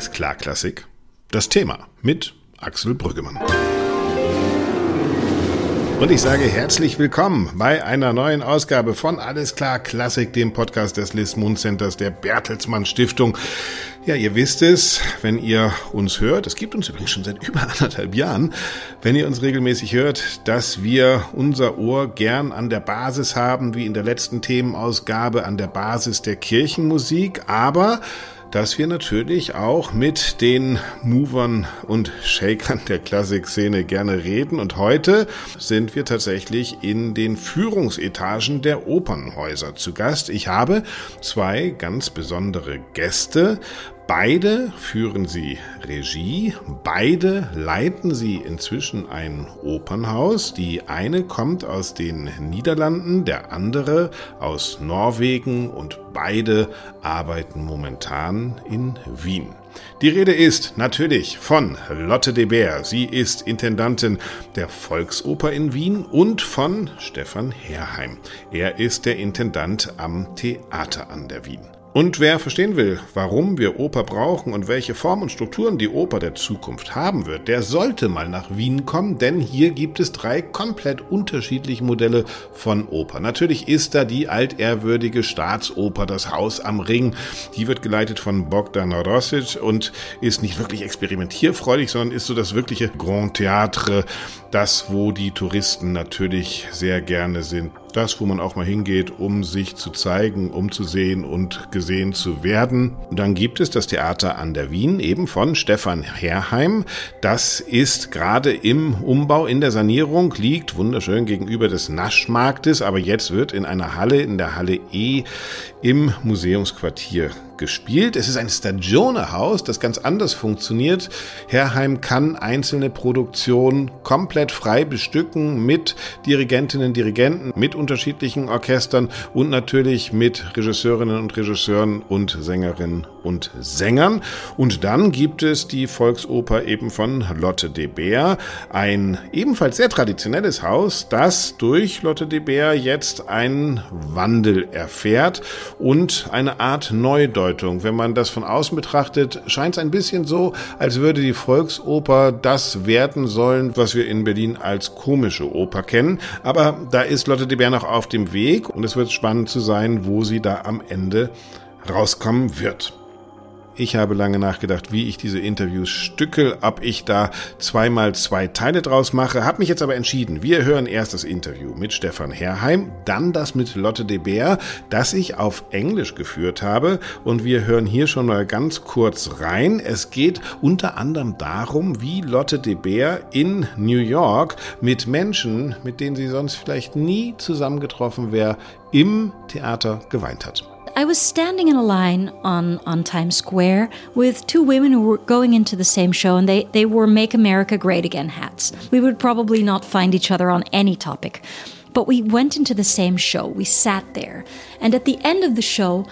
Alles klar Klassik. Das Thema mit Axel Brüggemann. Und ich sage herzlich willkommen bei einer neuen Ausgabe von Alles klar Klassik, dem Podcast des Liz Moon Centers der Bertelsmann Stiftung. Ja, ihr wisst es, wenn ihr uns hört, es gibt uns übrigens schon seit über anderthalb Jahren, wenn ihr uns regelmäßig hört, dass wir unser Ohr gern an der Basis haben, wie in der letzten Themenausgabe an der Basis der Kirchenmusik, aber dass wir natürlich auch mit den Movern und Shakern der Klassikszene gerne reden. Und heute sind wir tatsächlich in den Führungsetagen der Opernhäuser zu Gast. Ich habe zwei ganz besondere Gäste. Beide führen sie Regie, beide leiten sie inzwischen ein Opernhaus. Die eine kommt aus den Niederlanden, der andere aus Norwegen und beide arbeiten momentan in Wien. Die Rede ist natürlich von Lotte de Beer. Sie ist Intendantin der Volksoper in Wien und von Stefan Herheim. Er ist der Intendant am Theater an der Wien. Und wer verstehen will, warum wir Oper brauchen und welche Form und Strukturen die Oper der Zukunft haben wird, der sollte mal nach Wien kommen, denn hier gibt es drei komplett unterschiedliche Modelle von Oper. Natürlich ist da die altehrwürdige Staatsoper, das Haus am Ring. Die wird geleitet von Bogdan Rosic und ist nicht wirklich experimentierfreudig, sondern ist so das wirkliche Grand Théâtre, das, wo die Touristen natürlich sehr gerne sind das, wo man auch mal hingeht, um sich zu zeigen, um zu sehen und gesehen zu werden. Und dann gibt es das Theater an der Wien, eben von Stefan Herheim. Das ist gerade im Umbau, in der Sanierung, liegt wunderschön gegenüber des Naschmarktes, aber jetzt wird in einer Halle, in der Halle E im Museumsquartier gespielt. Es ist ein Stagione-Haus, das ganz anders funktioniert. Herheim kann einzelne Produktionen komplett frei bestücken mit Dirigentinnen, Dirigenten, mit unterschiedlichen Orchestern und natürlich mit Regisseurinnen und Regisseuren und Sängerinnen und Sängern. Und dann gibt es die Volksoper eben von Lotte de Beer, ein ebenfalls sehr traditionelles Haus, das durch Lotte de Beer jetzt einen Wandel erfährt und eine Art Neudeutung. Wenn man das von außen betrachtet, scheint es ein bisschen so, als würde die Volksoper das werden sollen, was wir in Berlin als komische Oper kennen. Aber da ist Lotte de Beer noch auf dem Weg und es wird spannend zu sein, wo sie da am Ende rauskommen wird. Ich habe lange nachgedacht, wie ich diese Interviews stückel, ob ich da zweimal zwei Teile draus mache, habe mich jetzt aber entschieden. Wir hören erst das Interview mit Stefan Herrheim, dann das mit Lotte de Beer, das ich auf Englisch geführt habe und wir hören hier schon mal ganz kurz rein. Es geht unter anderem darum, wie Lotte de Beer in New York mit Menschen, mit denen sie sonst vielleicht nie zusammengetroffen wäre, im Theater geweint hat. I was standing in a line on, on Times Square with two women who were going into the same show, and they, they wore Make America Great Again hats. We would probably not find each other on any topic. But we went into the same show. We sat there. And at the end of the show,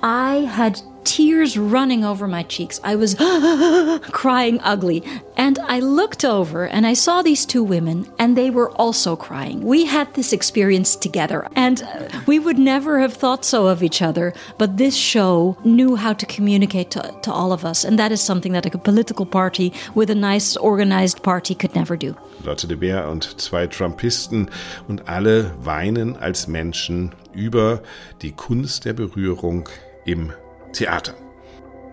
I had tears running over my cheeks. I was crying ugly. And I looked over and I saw these two women, and they were also crying. We had this experience together, and we would never have thought so of each other. But this show knew how to communicate to, to all of us, and that is something that a political party with a nice organized party could never do. Lotte de Beer und zwei Trumpisten und alle weinen als Menschen über die Kunst der Berührung im Theater.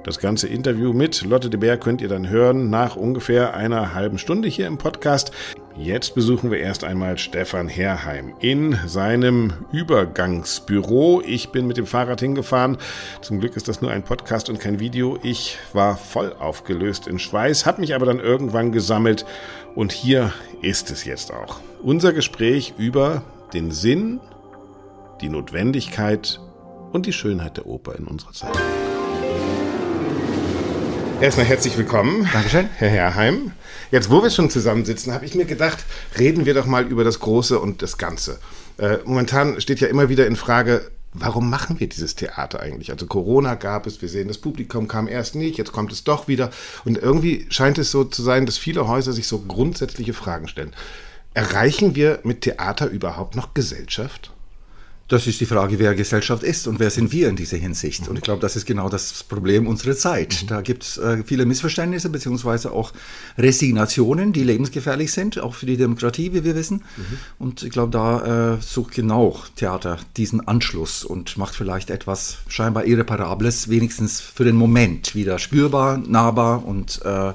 Das ganze Interview mit Lotte de Beer könnt ihr dann hören nach ungefähr einer halben Stunde hier im Podcast. Jetzt besuchen wir erst einmal Stefan Herrheim in seinem Übergangsbüro. Ich bin mit dem Fahrrad hingefahren. Zum Glück ist das nur ein Podcast und kein Video. Ich war voll aufgelöst in Schweiß, habe mich aber dann irgendwann gesammelt und hier ist es jetzt auch. Unser Gespräch über den Sinn, die Notwendigkeit und die Schönheit der Oper in unserer Zeit. Erstmal herzlich willkommen. Dankeschön. Herr Herrheim. Jetzt, wo wir schon zusammensitzen, habe ich mir gedacht, reden wir doch mal über das Große und das Ganze. Äh, momentan steht ja immer wieder in Frage, warum machen wir dieses Theater eigentlich? Also Corona gab es, wir sehen, das Publikum kam erst nicht, jetzt kommt es doch wieder. Und irgendwie scheint es so zu sein, dass viele Häuser sich so grundsätzliche Fragen stellen. Erreichen wir mit Theater überhaupt noch Gesellschaft? Das ist die Frage, wer Gesellschaft ist und wer sind wir in dieser Hinsicht. Und ich glaube, das ist genau das Problem unserer Zeit. Da gibt es äh, viele Missverständnisse beziehungsweise auch Resignationen, die lebensgefährlich sind, auch für die Demokratie, wie wir wissen. Mhm. Und ich glaube, da äh, sucht genau Theater diesen Anschluss und macht vielleicht etwas scheinbar Irreparables, wenigstens für den Moment wieder spürbar, nahbar und äh,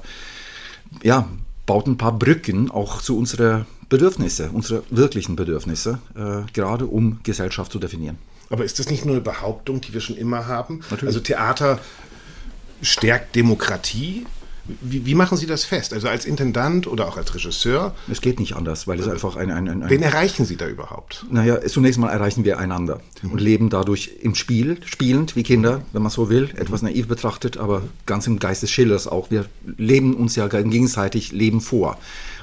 ja, baut ein paar Brücken auch zu unserer Bedürfnisse, unsere wirklichen Bedürfnisse, äh, gerade um Gesellschaft zu definieren. Aber ist das nicht nur eine Behauptung, die wir schon immer haben? Natürlich. Also Theater stärkt Demokratie. Wie, wie, machen Sie das fest? Also als Intendant oder auch als Regisseur? Es geht nicht anders, weil es einfach ein, ein, ein, ein Wen erreichen Sie da überhaupt? Naja, zunächst mal erreichen wir einander mhm. und leben dadurch im Spiel, spielend wie Kinder, wenn man so will, etwas naiv betrachtet, aber ganz im Geist des Schillers auch. Wir leben uns ja gegenseitig Leben vor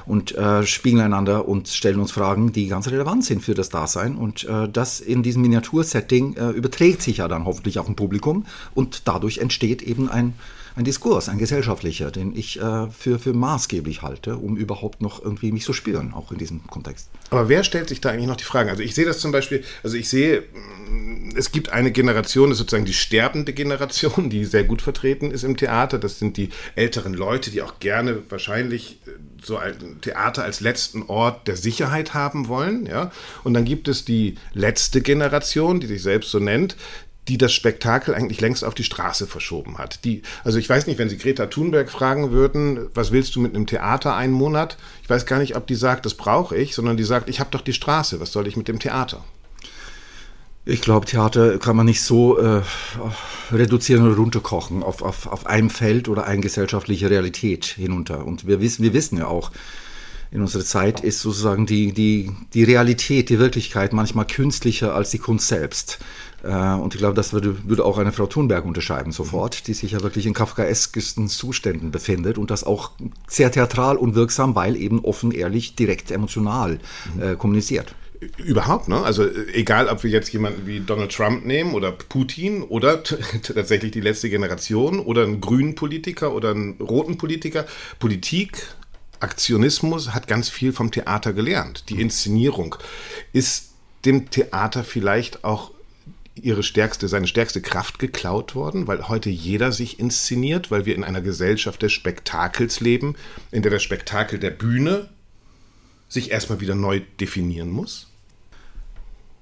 und äh, spiegeln einander und stellen uns Fragen, die ganz relevant sind für das Dasein. Und äh, das in diesem Miniatursetting äh, überträgt sich ja dann hoffentlich auf ein Publikum und dadurch entsteht eben ein ein Diskurs, ein gesellschaftlicher, den ich äh, für, für maßgeblich halte, um überhaupt noch irgendwie mich zu spüren, auch in diesem Kontext. Aber wer stellt sich da eigentlich noch die Fragen? Also ich sehe das zum Beispiel, also ich sehe, mm, es gibt eine Generation, das ist sozusagen die sterbende Generation, die sehr gut vertreten ist im Theater. Das sind die älteren Leute, die auch gerne wahrscheinlich äh, so ein Theater als letzten Ort der Sicherheit haben wollen. Ja? Und dann gibt es die letzte Generation, die sich selbst so nennt, die das Spektakel eigentlich längst auf die Straße verschoben hat. Die, also ich weiß nicht, wenn Sie Greta Thunberg fragen würden, was willst du mit einem Theater einen Monat? Ich weiß gar nicht, ob die sagt, das brauche ich, sondern die sagt, ich habe doch die Straße, was soll ich mit dem Theater? Ich glaube, Theater kann man nicht so äh, reduzieren oder runterkochen auf, auf, auf einem Feld oder eine gesellschaftliche Realität hinunter. Und wir wissen, wir wissen ja auch, in unserer Zeit ist sozusagen die, die, die Realität, die Wirklichkeit manchmal künstlicher als die Kunst selbst. Äh, und ich glaube, das würde, würde auch eine Frau Thunberg unterschreiben sofort, die sich ja wirklich in kafkaeskesten Zuständen befindet und das auch sehr theatral und wirksam, weil eben offen, ehrlich, direkt emotional äh, kommuniziert. Überhaupt, ne? Also egal, ob wir jetzt jemanden wie Donald Trump nehmen oder Putin oder tatsächlich die letzte Generation oder einen grünen Politiker oder einen roten Politiker, Politik, Aktionismus hat ganz viel vom Theater gelernt. Die Inszenierung ist dem Theater vielleicht auch ihre stärkste, seine stärkste Kraft geklaut worden, weil heute jeder sich inszeniert, weil wir in einer Gesellschaft des Spektakels leben, in der das Spektakel der Bühne sich erstmal wieder neu definieren muss?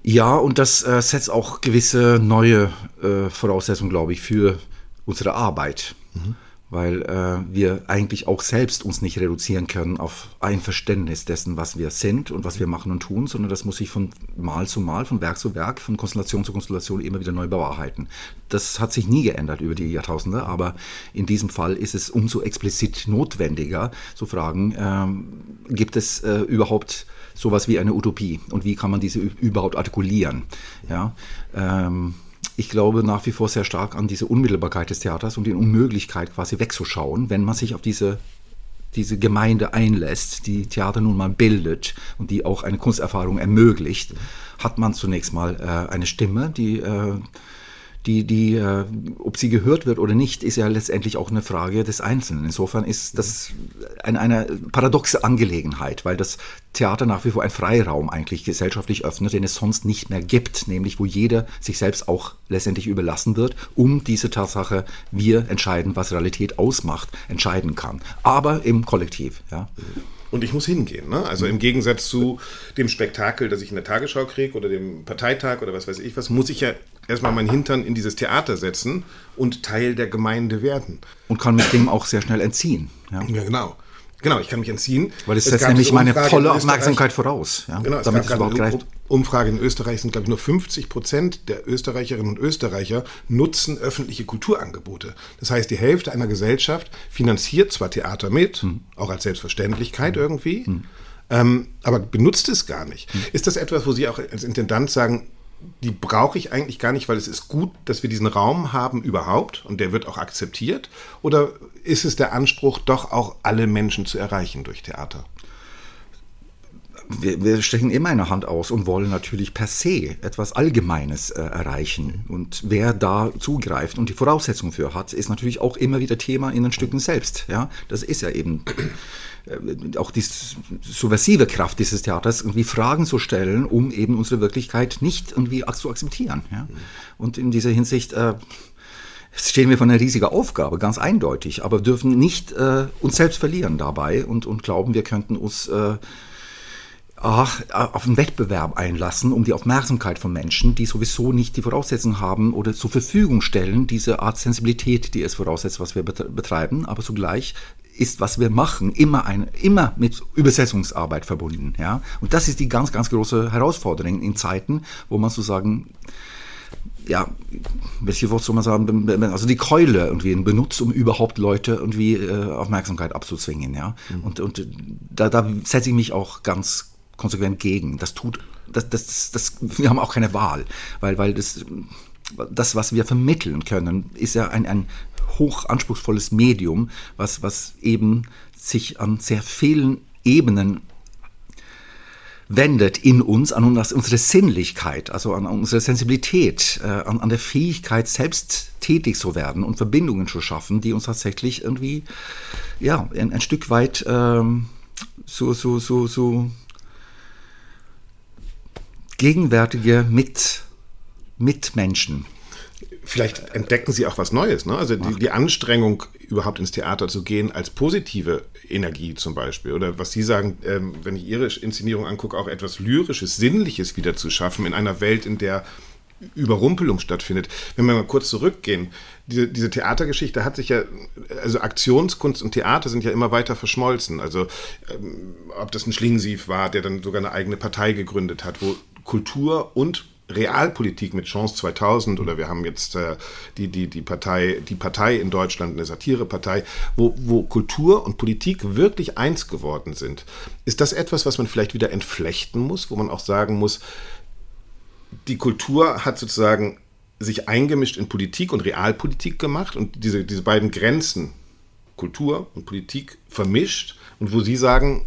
Ja, und das äh, setzt auch gewisse neue äh, Voraussetzungen, glaube ich, für unsere Arbeit. Mhm weil äh, wir eigentlich auch selbst uns nicht reduzieren können auf ein Verständnis dessen, was wir sind und was wir machen und tun, sondern das muss sich von Mal zu Mal, von Werk zu Werk, von Konstellation zu Konstellation immer wieder neu bewahrheiten. Das hat sich nie geändert über die Jahrtausende, aber in diesem Fall ist es umso explizit notwendiger zu fragen, ähm, gibt es äh, überhaupt sowas wie eine Utopie und wie kann man diese überhaupt artikulieren? Ja, ähm, ich glaube nach wie vor sehr stark an diese Unmittelbarkeit des Theaters und die Unmöglichkeit quasi wegzuschauen, wenn man sich auf diese diese Gemeinde einlässt, die Theater nun mal bildet und die auch eine Kunsterfahrung ermöglicht, hat man zunächst mal äh, eine Stimme, die äh, die, die, äh, ob sie gehört wird oder nicht, ist ja letztendlich auch eine Frage des Einzelnen. Insofern ist das eine, eine paradoxe Angelegenheit, weil das Theater nach wie vor ein Freiraum eigentlich gesellschaftlich öffnet, den es sonst nicht mehr gibt, nämlich wo jeder sich selbst auch letztendlich überlassen wird, um diese Tatsache, wir entscheiden, was Realität ausmacht, entscheiden kann. Aber im Kollektiv, ja. Und ich muss hingehen. Ne? Also im Gegensatz zu dem Spektakel, das ich in der Tagesschau kriege oder dem Parteitag oder was weiß ich was, muss ich ja erstmal meinen Hintern in dieses Theater setzen und Teil der Gemeinde werden. Und kann mich dem auch sehr schnell entziehen. Ja, ja genau. Genau, ich kann mich entziehen. Weil es, setzt nämlich meine volle Aufmerksamkeit voraus. Ja, genau, es damit es überhaupt eine Umfrage in Österreich sind, glaube ich, nur 50 Prozent der Österreicherinnen und Österreicher nutzen öffentliche Kulturangebote. Das heißt, die Hälfte einer Gesellschaft finanziert zwar Theater mit, hm. auch als Selbstverständlichkeit hm. irgendwie, hm. Ähm, aber benutzt es gar nicht. Hm. Ist das etwas, wo Sie auch als Intendant sagen, die brauche ich eigentlich gar nicht, weil es ist gut, dass wir diesen Raum haben überhaupt und der wird auch akzeptiert? Oder ist es der Anspruch, doch auch alle Menschen zu erreichen durch Theater? Wir, wir stecken immer eine Hand aus und wollen natürlich per se etwas Allgemeines äh, erreichen. Und wer da zugreift und die Voraussetzungen für hat, ist natürlich auch immer wieder Thema in den Stücken selbst. Ja, das ist ja eben äh, auch die subversive Kraft dieses Theaters, irgendwie Fragen zu stellen, um eben unsere Wirklichkeit nicht irgendwie zu akzeptieren. Ja? Und in dieser Hinsicht äh, stehen wir vor einer riesigen Aufgabe, ganz eindeutig, aber dürfen nicht äh, uns selbst verlieren dabei und, und glauben, wir könnten uns äh, ach, auf einen Wettbewerb einlassen, um die Aufmerksamkeit von Menschen, die sowieso nicht die Voraussetzungen haben oder zur Verfügung stellen, diese Art Sensibilität, die es voraussetzt, was wir betreiben, aber zugleich ist, was wir machen, immer, ein, immer mit Übersetzungsarbeit verbunden. Ja? Und das ist die ganz, ganz große Herausforderung in Zeiten, wo man sozusagen ja, welche Wort soll man sagen, also die Keule irgendwie benutzt, um überhaupt Leute irgendwie äh, Aufmerksamkeit abzuzwingen, ja. Mhm. Und, und da, da setze ich mich auch ganz konsequent gegen. Das tut, das, das, das, wir haben auch keine Wahl, weil, weil das, das, was wir vermitteln können, ist ja ein, ein hoch anspruchsvolles Medium, was, was eben sich an sehr vielen Ebenen wendet in uns, an unsere Sinnlichkeit, also an unsere Sensibilität, äh, an, an, der Fähigkeit, selbst tätig zu werden und Verbindungen zu schaffen, die uns tatsächlich irgendwie ja, ein, ein Stück weit ähm, so, so, so, so gegenwärtige Mit, Mitmenschen. Vielleicht entdecken Sie auch was Neues, ne? Also die, die, Anstrengung, überhaupt ins Theater zu gehen, als positive Energie zum Beispiel. Oder was Sie sagen, ähm, wenn ich Ihre Inszenierung angucke, auch etwas Lyrisches, Sinnliches wieder zu schaffen in einer Welt, in der Überrumpelung stattfindet. Wenn wir mal kurz zurückgehen, diese, diese, Theatergeschichte hat sich ja, also Aktionskunst und Theater sind ja immer weiter verschmolzen. Also ähm, ob das ein Schlingensief war, der dann sogar eine eigene Partei gegründet hat, wo Kultur und Realpolitik mit Chance 2000 oder wir haben jetzt äh, die, die, die, Partei, die Partei in Deutschland, eine Satirepartei, wo, wo Kultur und Politik wirklich eins geworden sind. Ist das etwas, was man vielleicht wieder entflechten muss, wo man auch sagen muss, die Kultur hat sozusagen sich eingemischt in Politik und Realpolitik gemacht und diese, diese beiden Grenzen, Kultur und Politik, vermischt und wo Sie sagen,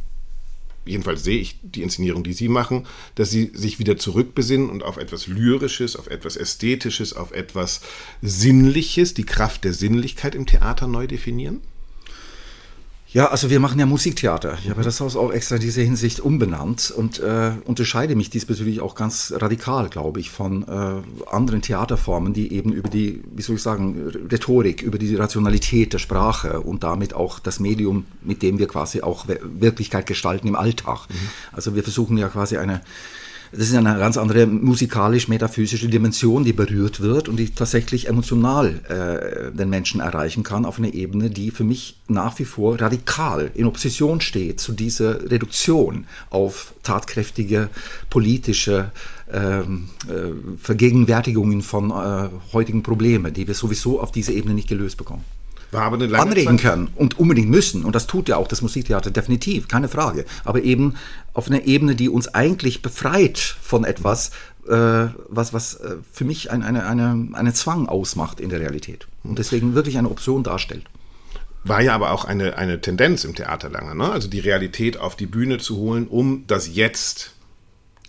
jedenfalls sehe ich die Inszenierung, die Sie machen, dass Sie sich wieder zurückbesinnen und auf etwas Lyrisches, auf etwas Ästhetisches, auf etwas Sinnliches, die Kraft der Sinnlichkeit im Theater neu definieren? Ja, also wir machen ja Musiktheater. Ich habe das Haus auch extra in dieser Hinsicht umbenannt und äh, unterscheide mich diesbezüglich auch ganz radikal, glaube ich, von äh, anderen Theaterformen, die eben über die, wie soll ich sagen, Rhetorik, über die Rationalität der Sprache und damit auch das Medium, mit dem wir quasi auch Wirklichkeit gestalten im Alltag. Mhm. Also wir versuchen ja quasi eine das ist eine ganz andere musikalisch-metaphysische Dimension, die berührt wird und die tatsächlich emotional äh, den Menschen erreichen kann auf einer Ebene, die für mich nach wie vor radikal in Opposition steht zu dieser Reduktion auf tatkräftige politische ähm, äh, Vergegenwärtigungen von äh, heutigen Problemen, die wir sowieso auf dieser Ebene nicht gelöst bekommen anregen können und unbedingt müssen. Und das tut ja auch das Musiktheater definitiv, keine Frage. Aber eben auf einer Ebene, die uns eigentlich befreit von etwas, äh, was, was äh, für mich ein, eine, eine, einen Zwang ausmacht in der Realität. Und deswegen wirklich eine Option darstellt. War ja aber auch eine, eine Tendenz im Theater lange, ne? also die Realität auf die Bühne zu holen, um das Jetzt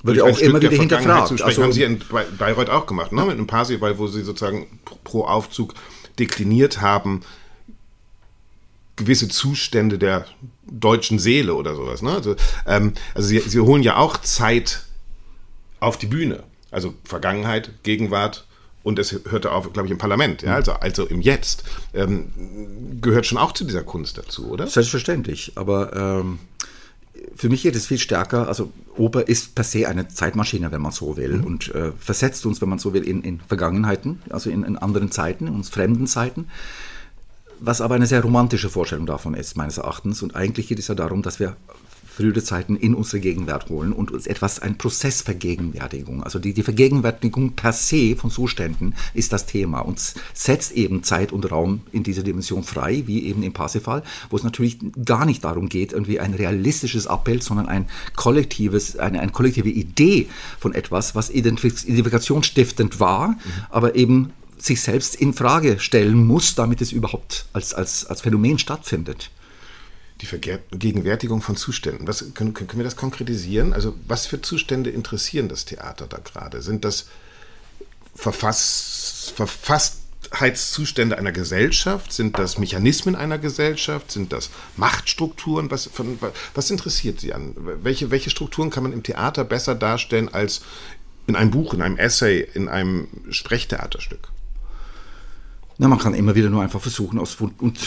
wird ja auch immer wieder hinterfragt. Also, haben Sie in Bayreuth auch gemacht, ne? mit einem Parsival, wo Sie sozusagen pro Aufzug dekliniert haben, gewisse Zustände der deutschen Seele oder sowas. Ne? Also, ähm, also sie, sie holen ja auch Zeit auf die Bühne. Also Vergangenheit, Gegenwart und es hörte auf, glaube ich, im Parlament, ja, also, also im Jetzt. Ähm, gehört schon auch zu dieser Kunst dazu, oder? Selbstverständlich, aber ähm, für mich geht es viel stärker, also Oper ist per se eine Zeitmaschine, wenn man so will, mhm. und äh, versetzt uns, wenn man so will, in, in Vergangenheiten, also in, in anderen Zeiten, in uns fremden Zeiten was aber eine sehr romantische Vorstellung davon ist, meines Erachtens. Und eigentlich geht es ja darum, dass wir frühere Zeiten in unsere Gegenwart holen und uns etwas, ein Prozessvergegenwärtigung. Also die, die Vergegenwärtigung per se von Zuständen ist das Thema und setzt eben Zeit und Raum in dieser Dimension frei, wie eben im Parsifal, wo es natürlich gar nicht darum geht, irgendwie ein realistisches Abbild, sondern ein kollektives, eine, eine kollektive Idee von etwas, was identifikationsstiftend war, mhm. aber eben sich selbst in Frage stellen muss, damit es überhaupt als, als, als Phänomen stattfindet. Die Vergegenwärtigung von Zuständen. Was, können, können wir das konkretisieren? Also was für Zustände interessieren das Theater da gerade? Sind das Verfass, Verfasstheitszustände einer Gesellschaft? Sind das Mechanismen einer Gesellschaft? Sind das Machtstrukturen? Was, von, was interessiert Sie an? Welche, welche Strukturen kann man im Theater besser darstellen als in einem Buch, in einem Essay, in einem Sprechtheaterstück? Na, man kann immer wieder nur einfach versuchen, aus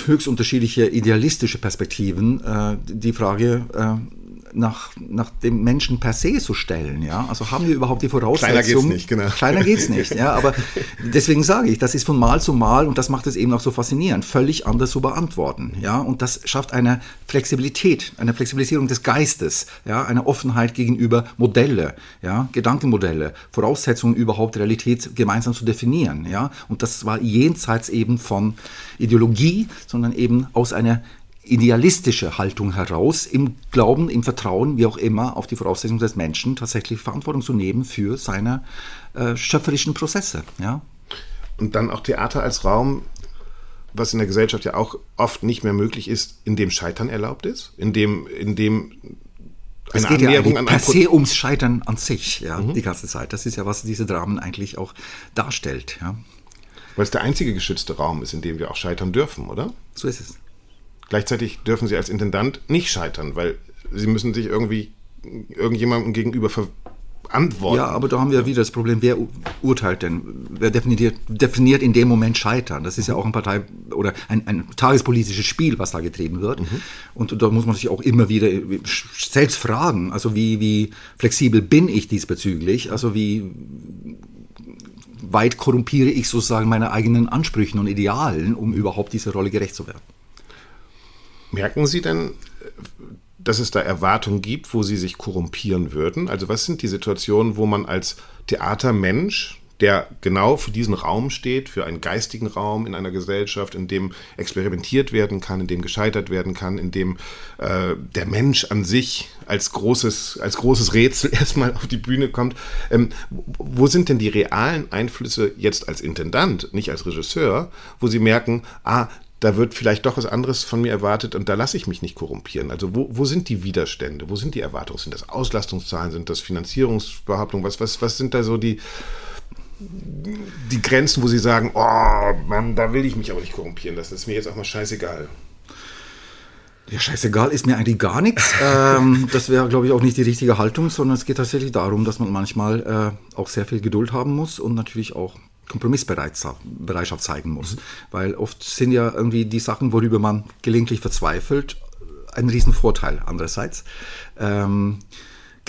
höchst unterschiedliche idealistische Perspektiven äh, die Frage äh, nach, nach dem Menschen per se zu stellen. Ja? Also haben wir überhaupt die Voraussetzung. Kleiner geht's nicht, genau. Kleiner geht's nicht, ja. Aber deswegen sage ich, das ist von Mal zu Mal und das macht es eben auch so faszinierend, völlig anders zu beantworten. Ja? Und das schafft eine Flexibilität, eine Flexibilisierung des Geistes, ja, eine Offenheit gegenüber Modelle, ja, Gedankenmodelle, Voraussetzungen überhaupt Realität gemeinsam zu definieren. Ja? Und das war jenseits eben von Ideologie, sondern eben aus einer idealistische Haltung heraus, im Glauben, im Vertrauen, wie auch immer, auf die Voraussetzung des Menschen tatsächlich Verantwortung zu nehmen für seine äh, schöpferischen Prozesse. Ja? Und dann auch Theater als Raum, was in der Gesellschaft ja auch oft nicht mehr möglich ist, in dem Scheitern erlaubt ist, in dem, in dem es geht Annäherung ja per se ums Scheitern an sich, ja, mhm. die ganze Zeit. Das ist ja, was diese Dramen eigentlich auch darstellt, ja. Weil es der einzige geschützte Raum ist, in dem wir auch scheitern dürfen, oder? So ist es. Gleichzeitig dürfen Sie als Intendant nicht scheitern, weil Sie müssen sich irgendwie irgendjemandem gegenüber verantworten. Ja, aber da haben wir wieder das Problem, wer urteilt denn? Wer definiert, definiert in dem Moment Scheitern? Das ist ja auch ein Partei- oder ein, ein tagespolitisches Spiel, was da getrieben wird. Mhm. Und da muss man sich auch immer wieder selbst fragen, also wie, wie flexibel bin ich diesbezüglich? Also wie weit korrumpiere ich sozusagen meine eigenen Ansprüchen und Idealen, um überhaupt dieser Rolle gerecht zu werden? Merken Sie denn, dass es da Erwartungen gibt, wo Sie sich korrumpieren würden? Also was sind die Situationen, wo man als Theatermensch, der genau für diesen Raum steht, für einen geistigen Raum in einer Gesellschaft, in dem experimentiert werden kann, in dem gescheitert werden kann, in dem äh, der Mensch an sich als großes, als großes Rätsel erstmal auf die Bühne kommt. Ähm, wo sind denn die realen Einflüsse jetzt als Intendant, nicht als Regisseur, wo Sie merken, ah, da wird vielleicht doch was anderes von mir erwartet und da lasse ich mich nicht korrumpieren. Also wo, wo sind die Widerstände? Wo sind die Erwartungen? Sind das Auslastungszahlen? Sind das Finanzierungsbehauptungen? Was, was, was sind da so die, die Grenzen, wo Sie sagen, oh Mann, da will ich mich aber nicht korrumpieren lassen. Das ist mir jetzt auch mal scheißegal. Ja, scheißegal ist mir eigentlich gar nichts. ähm, das wäre, glaube ich, auch nicht die richtige Haltung, sondern es geht tatsächlich darum, dass man manchmal äh, auch sehr viel Geduld haben muss und natürlich auch Kompromissbereitschaft zeigen muss. Mhm. Weil oft sind ja irgendwie die Sachen, worüber man gelegentlich verzweifelt, ein Riesenvorteil andererseits. Ähm,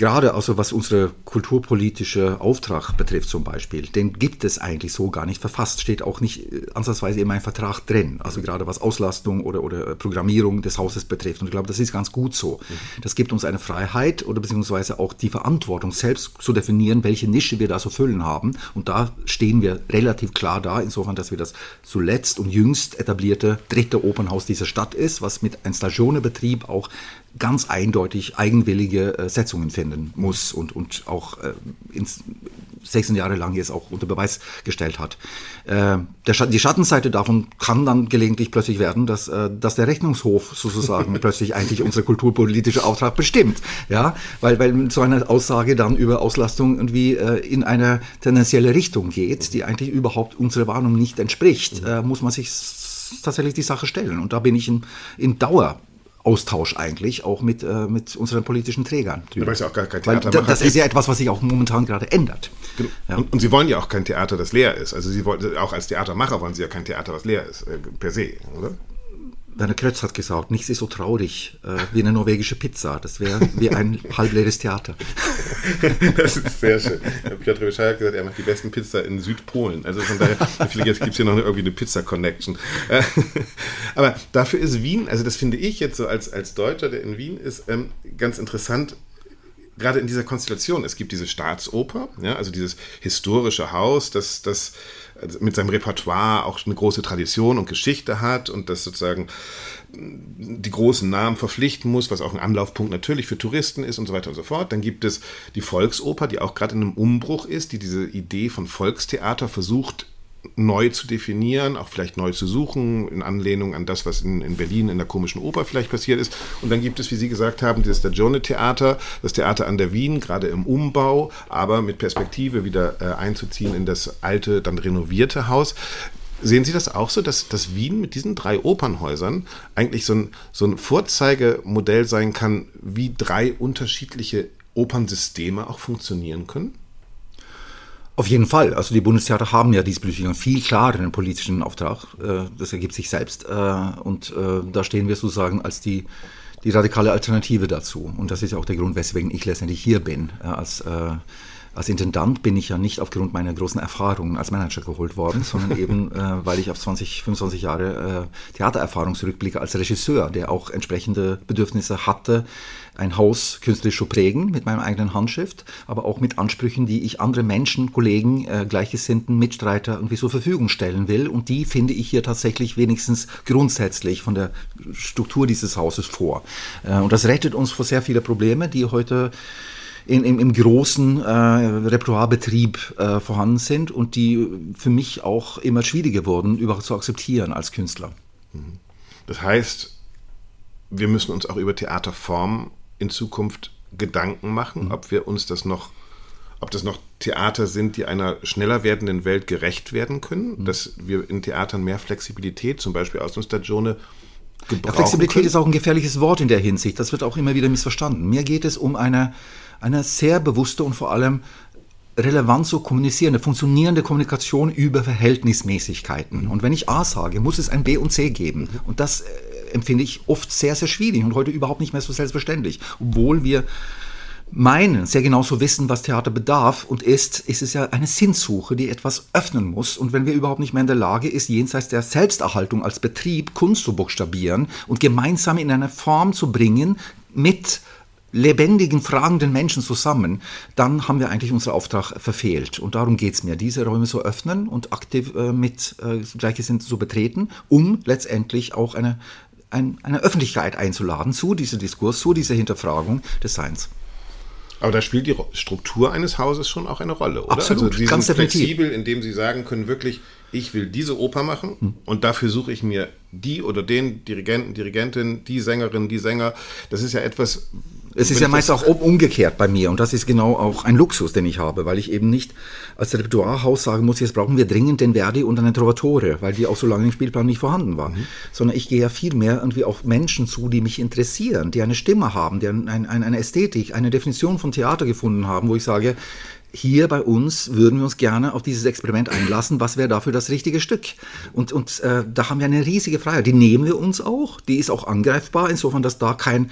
gerade also was unsere kulturpolitische Auftrag betrifft zum Beispiel, den gibt es eigentlich so gar nicht verfasst, steht auch nicht äh, ansatzweise in meinem Vertrag drin. Also gerade was Auslastung oder, oder Programmierung des Hauses betrifft. Und ich glaube, das ist ganz gut so. Das gibt uns eine Freiheit oder beziehungsweise auch die Verantwortung, selbst zu definieren, welche Nische wir da zu füllen haben. Und da stehen wir relativ klar da, insofern, dass wir das zuletzt und jüngst etablierte dritte Opernhaus dieser Stadt ist, was mit einem Stagionebetrieb auch ganz eindeutig eigenwillige äh, Setzungen finden muss und, und auch äh, ins, 16 Jahre lang jetzt auch unter Beweis gestellt hat. Äh, der, die Schattenseite davon kann dann gelegentlich plötzlich werden, dass, äh, dass der Rechnungshof sozusagen plötzlich eigentlich unsere kulturpolitische Auftrag bestimmt. Ja, weil, weil so eine Aussage dann über Auslastung irgendwie äh, in eine tendenzielle Richtung geht, die eigentlich überhaupt unserer Warnung nicht entspricht, äh, muss man sich tatsächlich die Sache stellen. Und da bin ich in, in Dauer Austausch eigentlich, auch mit, äh, mit unseren politischen Trägern. Ja auch gar kein Theater Weil, das ist ja etwas, was sich auch momentan gerade ändert. Genau. Ja. Und, und, Sie wollen ja auch kein Theater, das leer ist. Also Sie wollen, auch als Theatermacher wollen Sie ja kein Theater, was leer ist, äh, per se, oder? Werner Krötz hat gesagt, nichts ist so traurig äh, wie eine norwegische Pizza. Das wäre wie ein halbleeres Theater. das ist sehr schön. Piotr Wischai hat gesagt, er macht die besten Pizza in Südpolen. Also von daher, vielleicht gibt es hier noch irgendwie eine Pizza-Connection. Aber dafür ist Wien, also das finde ich jetzt so als, als Deutscher, der in Wien ist, ähm, ganz interessant, gerade in dieser Konstellation. Es gibt diese Staatsoper, ja, also dieses historische Haus, das, das mit seinem Repertoire auch eine große Tradition und Geschichte hat und das sozusagen die großen Namen verpflichten muss, was auch ein Anlaufpunkt natürlich für Touristen ist und so weiter und so fort. Dann gibt es die Volksoper, die auch gerade in einem Umbruch ist, die diese Idee von Volkstheater versucht neu zu definieren, auch vielleicht neu zu suchen, in Anlehnung an das, was in, in Berlin in der komischen Oper vielleicht passiert ist. Und dann gibt es, wie Sie gesagt haben, das Stagione-Theater, das Theater an der Wien, gerade im Umbau, aber mit Perspektive wieder äh, einzuziehen in das alte, dann renovierte Haus. Sehen Sie das auch so, dass, dass Wien mit diesen drei Opernhäusern eigentlich so ein, so ein Vorzeigemodell sein kann, wie drei unterschiedliche Opernsysteme auch funktionieren können? Auf jeden Fall. Also die Bundestheater haben ja diesbezüglich einen viel klareren politischen Auftrag. Äh, das ergibt sich selbst. Äh, und äh, da stehen wir sozusagen als die, die radikale Alternative dazu. Und das ist ja auch der Grund, weswegen ich letztendlich hier bin. Als, als Intendant bin ich ja nicht aufgrund meiner großen Erfahrungen als Manager geholt worden, sondern eben, weil ich auf 20, 25 Jahre Theatererfahrung zurückblicke als Regisseur, der auch entsprechende Bedürfnisse hatte, ein Haus künstlerisch zu prägen mit meinem eigenen Handschrift, aber auch mit Ansprüchen, die ich andere Menschen, Kollegen, äh, Gleichgesinnten, Mitstreiter irgendwie zur Verfügung stellen will. Und die finde ich hier tatsächlich wenigstens grundsätzlich von der Struktur dieses Hauses vor. Äh, und das rettet uns vor sehr viele Probleme, die heute in, im, im großen äh, Repertoirebetrieb äh, vorhanden sind und die für mich auch immer schwieriger wurden, überhaupt zu akzeptieren als Künstler. Mhm. Das heißt, wir müssen uns auch über Theaterformen in Zukunft Gedanken machen, mhm. ob wir uns das noch, ob das noch Theater sind, die einer schneller werdenden Welt gerecht werden können, mhm. dass wir in Theatern mehr Flexibilität, zum Beispiel aus dem Stagione, ja, Flexibilität können. ist auch ein gefährliches Wort in der Hinsicht. Das wird auch immer wieder missverstanden. Mir geht es um eine, eine sehr bewusste und vor allem relevant zu kommunizierende, funktionierende Kommunikation über Verhältnismäßigkeiten. Und wenn ich A sage, muss es ein B und C geben. Und das äh, empfinde ich oft sehr, sehr schwierig und heute überhaupt nicht mehr so selbstverständlich. Obwohl wir meinen, sehr genau zu wissen, was Theater bedarf und ist, ist es ja eine Sinnsuche, die etwas öffnen muss. Und wenn wir überhaupt nicht mehr in der Lage ist, jenseits der Selbsterhaltung als Betrieb Kunst zu buchstabieren und gemeinsam in eine Form zu bringen mit lebendigen, fragenden Menschen zusammen, dann haben wir eigentlich unseren Auftrag verfehlt. Und darum geht es mir, diese Räume zu öffnen und aktiv äh, mit äh, Gleichgesinnten zu betreten, um letztendlich auch eine ein, eine Öffentlichkeit einzuladen zu diesem Diskurs, zu dieser Hinterfragung des Seins. Aber da spielt die Struktur eines Hauses schon auch eine Rolle, oder? Absolut, also Sie ganz sind flexibel, indem Sie sagen können, wirklich, ich will diese Oper machen hm. und dafür suche ich mir die oder den Dirigenten, Dirigentin, die Sängerin, die Sänger. Das ist ja etwas, es ist ja meist auch umgekehrt bei mir und das ist genau auch ein Luxus, den ich habe, weil ich eben nicht als Repertoirehaus sagen muss, jetzt brauchen wir dringend den Verdi und eine Trovatore, weil die auch so lange im Spielplan nicht vorhanden waren. Mhm. Sondern ich gehe ja viel mehr irgendwie auf Menschen zu, die mich interessieren, die eine Stimme haben, die ein, ein, eine Ästhetik, eine Definition von Theater gefunden haben, wo ich sage, hier bei uns würden wir uns gerne auf dieses Experiment einlassen. Was wäre dafür das richtige Stück? Und, und äh, da haben wir eine riesige Freiheit. Die nehmen wir uns auch. Die ist auch angreifbar, insofern, dass da kein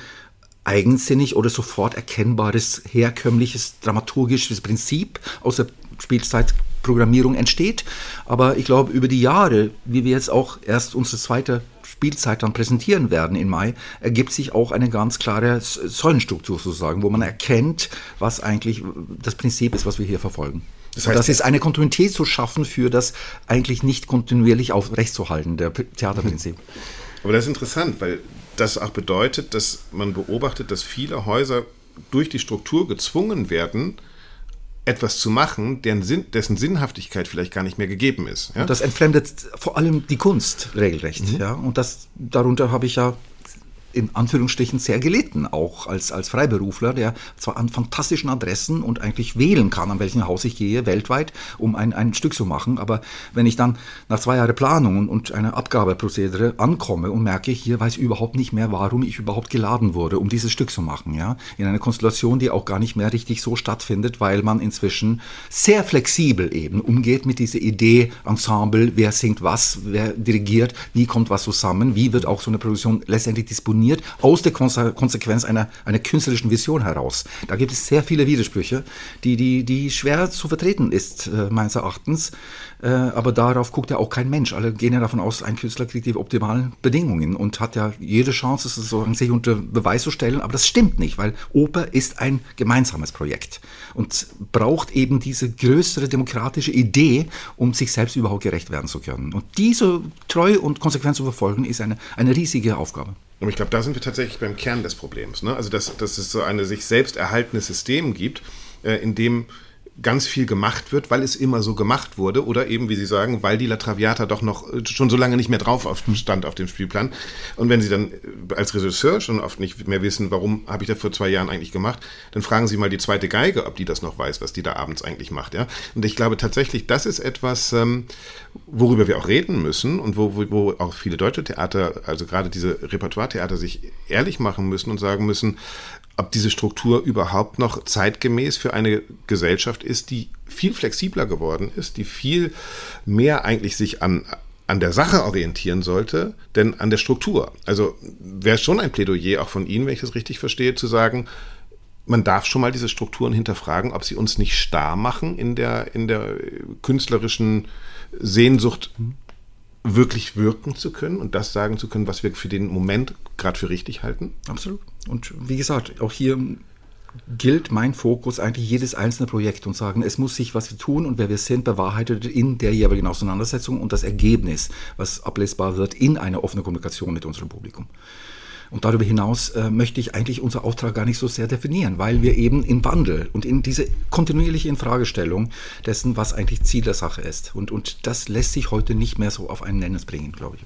eigensinnig oder sofort erkennbares herkömmliches dramaturgisches Prinzip aus der Spielzeitprogrammierung entsteht. Aber ich glaube, über die Jahre, wie wir jetzt auch erst unsere zweite Spielzeit dann präsentieren werden im Mai, ergibt sich auch eine ganz klare Säulenstruktur sozusagen, wo man erkennt, was eigentlich das Prinzip ist, was wir hier verfolgen. Das, heißt, das ist eine Kontinuität zu schaffen für das eigentlich nicht kontinuierlich aufrechtzuerhalten, der Theaterprinzip. Aber das ist interessant, weil das auch bedeutet, dass man beobachtet, dass viele Häuser durch die Struktur gezwungen werden, etwas zu machen, deren Sinn, dessen Sinnhaftigkeit vielleicht gar nicht mehr gegeben ist. Ja? Das entfremdet vor allem die Kunst regelrecht. Mhm. Ja? Und das, darunter habe ich ja in Anführungsstrichen sehr gelitten, auch als, als Freiberufler, der zwar an fantastischen Adressen und eigentlich wählen kann, an welchem Haus ich gehe, weltweit, um ein, ein Stück zu machen. Aber wenn ich dann nach zwei Jahren Planung und einer Abgabeprozedere ankomme und merke, hier weiß ich überhaupt nicht mehr, warum ich überhaupt geladen wurde, um dieses Stück zu machen, ja, in einer Konstellation, die auch gar nicht mehr richtig so stattfindet, weil man inzwischen sehr flexibel eben umgeht mit dieser Idee, Ensemble, wer singt was, wer dirigiert, wie kommt was zusammen, wie wird auch so eine Produktion letztendlich disponiert komponiert aus der Konsequenz einer, einer künstlerischen Vision heraus. Da gibt es sehr viele Widersprüche, die, die, die schwer zu vertreten ist, äh, meines Erachtens. Äh, aber darauf guckt ja auch kein Mensch. Alle gehen ja davon aus, ein Künstler kriegt die optimalen Bedingungen und hat ja jede Chance, sozusagen sich unter Beweis zu stellen. Aber das stimmt nicht, weil Oper ist ein gemeinsames Projekt und braucht eben diese größere demokratische Idee, um sich selbst überhaupt gerecht werden zu können. Und diese Treue und Konsequenz zu verfolgen, ist eine, eine riesige Aufgabe. Und ich glaube, da sind wir tatsächlich beim Kern des Problems. Ne? Also, dass, dass es so ein sich selbst erhaltenes System gibt, äh, in dem ganz viel gemacht wird, weil es immer so gemacht wurde oder eben, wie Sie sagen, weil die La Traviata doch noch äh, schon so lange nicht mehr drauf auf dem stand auf dem Spielplan. Und wenn Sie dann äh, als Regisseur schon oft nicht mehr wissen, warum habe ich das vor zwei Jahren eigentlich gemacht, dann fragen Sie mal die zweite Geige, ob die das noch weiß, was die da abends eigentlich macht. Ja? Und ich glaube tatsächlich, das ist etwas, ähm, worüber wir auch reden müssen und wo, wo, wo auch viele deutsche Theater, also gerade diese Repertoire-Theater, sich ehrlich machen müssen und sagen müssen, ob diese Struktur überhaupt noch zeitgemäß für eine Gesellschaft ist, die viel flexibler geworden ist, die viel mehr eigentlich sich an, an der Sache orientieren sollte, denn an der Struktur. Also wäre schon ein Plädoyer auch von Ihnen, wenn ich das richtig verstehe, zu sagen, man darf schon mal diese Strukturen hinterfragen, ob sie uns nicht starr machen in der, in der künstlerischen Sehnsucht wirklich wirken zu können und das sagen zu können, was wir für den Moment gerade für richtig halten? Absolut. Und wie gesagt, auch hier gilt mein Fokus eigentlich jedes einzelne Projekt und sagen, es muss sich, was wir tun und wer wir sind, bewahrheitet in der jeweiligen Auseinandersetzung und das Ergebnis, was ablesbar wird, in einer offenen Kommunikation mit unserem Publikum. Und darüber hinaus äh, möchte ich eigentlich unser Auftrag gar nicht so sehr definieren, weil wir eben im Wandel und in diese kontinuierliche Infragestellung dessen, was eigentlich Ziel der Sache ist. Und, und das lässt sich heute nicht mehr so auf einen Nennes bringen, glaube ich.